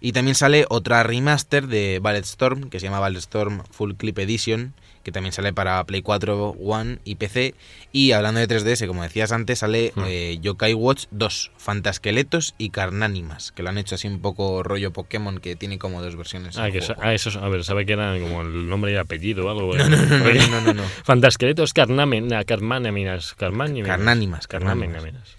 Y también sale otra remaster de Ballet Storm, que se llama Ballet Storm Full Clip Edition, que también sale para Play 4, One y PC. Y hablando de 3DS, como decías antes, sale Hmm. eh, Yokai Watch 2, Fantasqueletos y Carnánimas, que lo han hecho así un poco rollo Pokémon, que tiene como dos versiones. Ah, que ah, eso, a ver, sabe que era como el nombre y apellido o algo. No, no, no, no, no, <laughs> no, no. Fantasqueletos Carmánimas. Carnánimas, Carnámenas. Sí.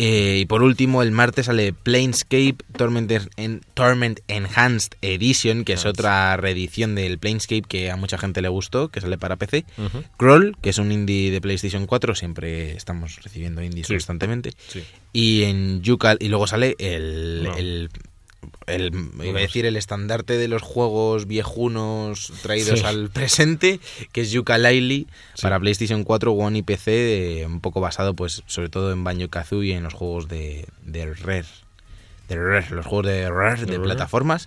Eh, y por último, el martes sale Planescape Torment, en, Torment Enhanced Edition, que es otra reedición del Planescape que a mucha gente le gustó, que sale para PC. Ujú. Crawl, que es un indie de PlayStation 4, siempre estamos recibiendo indies Sí. constantemente. Sí. Y en Yukal, y luego sale el, No. el, el- iba a decir el estandarte de los juegos viejunos traídos Sí. al presente, que es Yooka-Laylee Sí. para PlayStation 4, One y PC, un poco basado pues sobre todo en Banjo-Kazooie y en los juegos de, de Rare. De Rare, los juegos de Rare, de Rare. plataformas.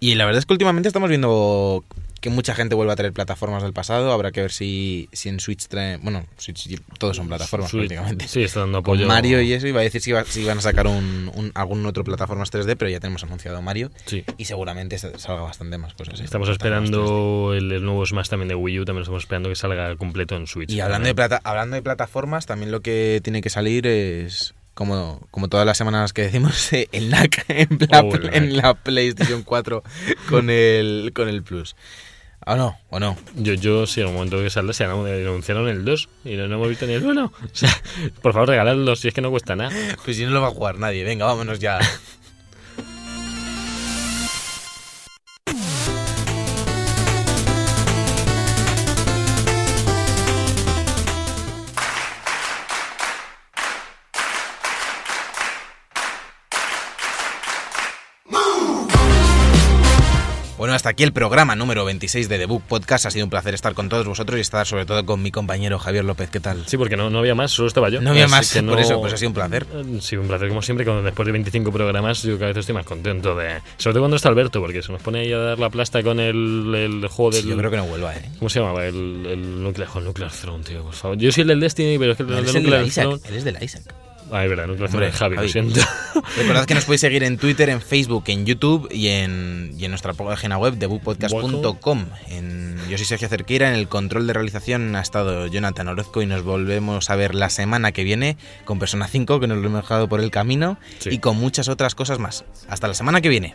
Y la verdad es que últimamente estamos viendo que mucha gente vuelve a traer plataformas del pasado. Habrá que ver si, si en Switch trae. Bueno, Switch todos son plataformas Switch. prácticamente. Sí, está dando Con apoyo. Mario y eso, iba a decir si, iba- si iban a sacar un, un- algún otro plataformas 3D, pero ya tenemos anunciado Mario Sí. y seguramente sa- salga bastante más cosas. ¿eh? Estamos Plataformas 3D. esperando el, el nuevo Smash también de Wii U, también estamos esperando que salga completo en Switch. Y hablando de, plata, hablando de plataformas, también lo que tiene que salir es. Como, como todas las semanas que decimos, <laughs> eh, el NAC en la, Oh, en la PlayStation 4 con el, con el Plus. ¿O no? ¿O no? Yo, yo sí, en el momento que sale, se anun- anunciaron el 2 y no, no hemos visto ni el 1. <laughs> O sea, por favor, regaladlo si es que no cuesta nada. Pues si no lo va a jugar nadie. Venga, vámonos ya. <laughs> Bueno, hasta aquí el programa número 26 de The Book Podcast. Ha sido un placer estar con todos vosotros y estar sobre todo con mi compañero Javier López. ¿Qué tal? Sí, porque no, no había más, solo estaba yo. No había Así más, que por no- eso, pues ha sido un placer. Eh, Sí, un placer como siempre. Cuando después de 25 programas, yo cada vez estoy más contento de. Sobre todo cuando está Alberto, porque se nos pone ahí a dar la plasta con el, el juego del. Sí, yo creo que no vuelva, ¿eh? ¿Cómo se llamaba? El, el Nuclear, el Nuclear Throne, tío, por favor. Yo soy el del Destiny, pero es que el, del es el de Nuclear. Throne. Él es de la Isaac. Ah, es verdad, Throne Hombre, es Javi, Javi. lo siento. <laughs> Recordad que nos podéis seguir en Twitter, en Facebook, en YouTube y en, y en nuestra página web debugpodcast.com. En, yo soy Sergio Cerqueira, en el control de realización ha estado Jonathan Orozco y nos volvemos a ver la semana que viene con Persona 5, que nos lo hemos dejado por el camino, Sí. y con muchas otras cosas más. Hasta la semana que viene.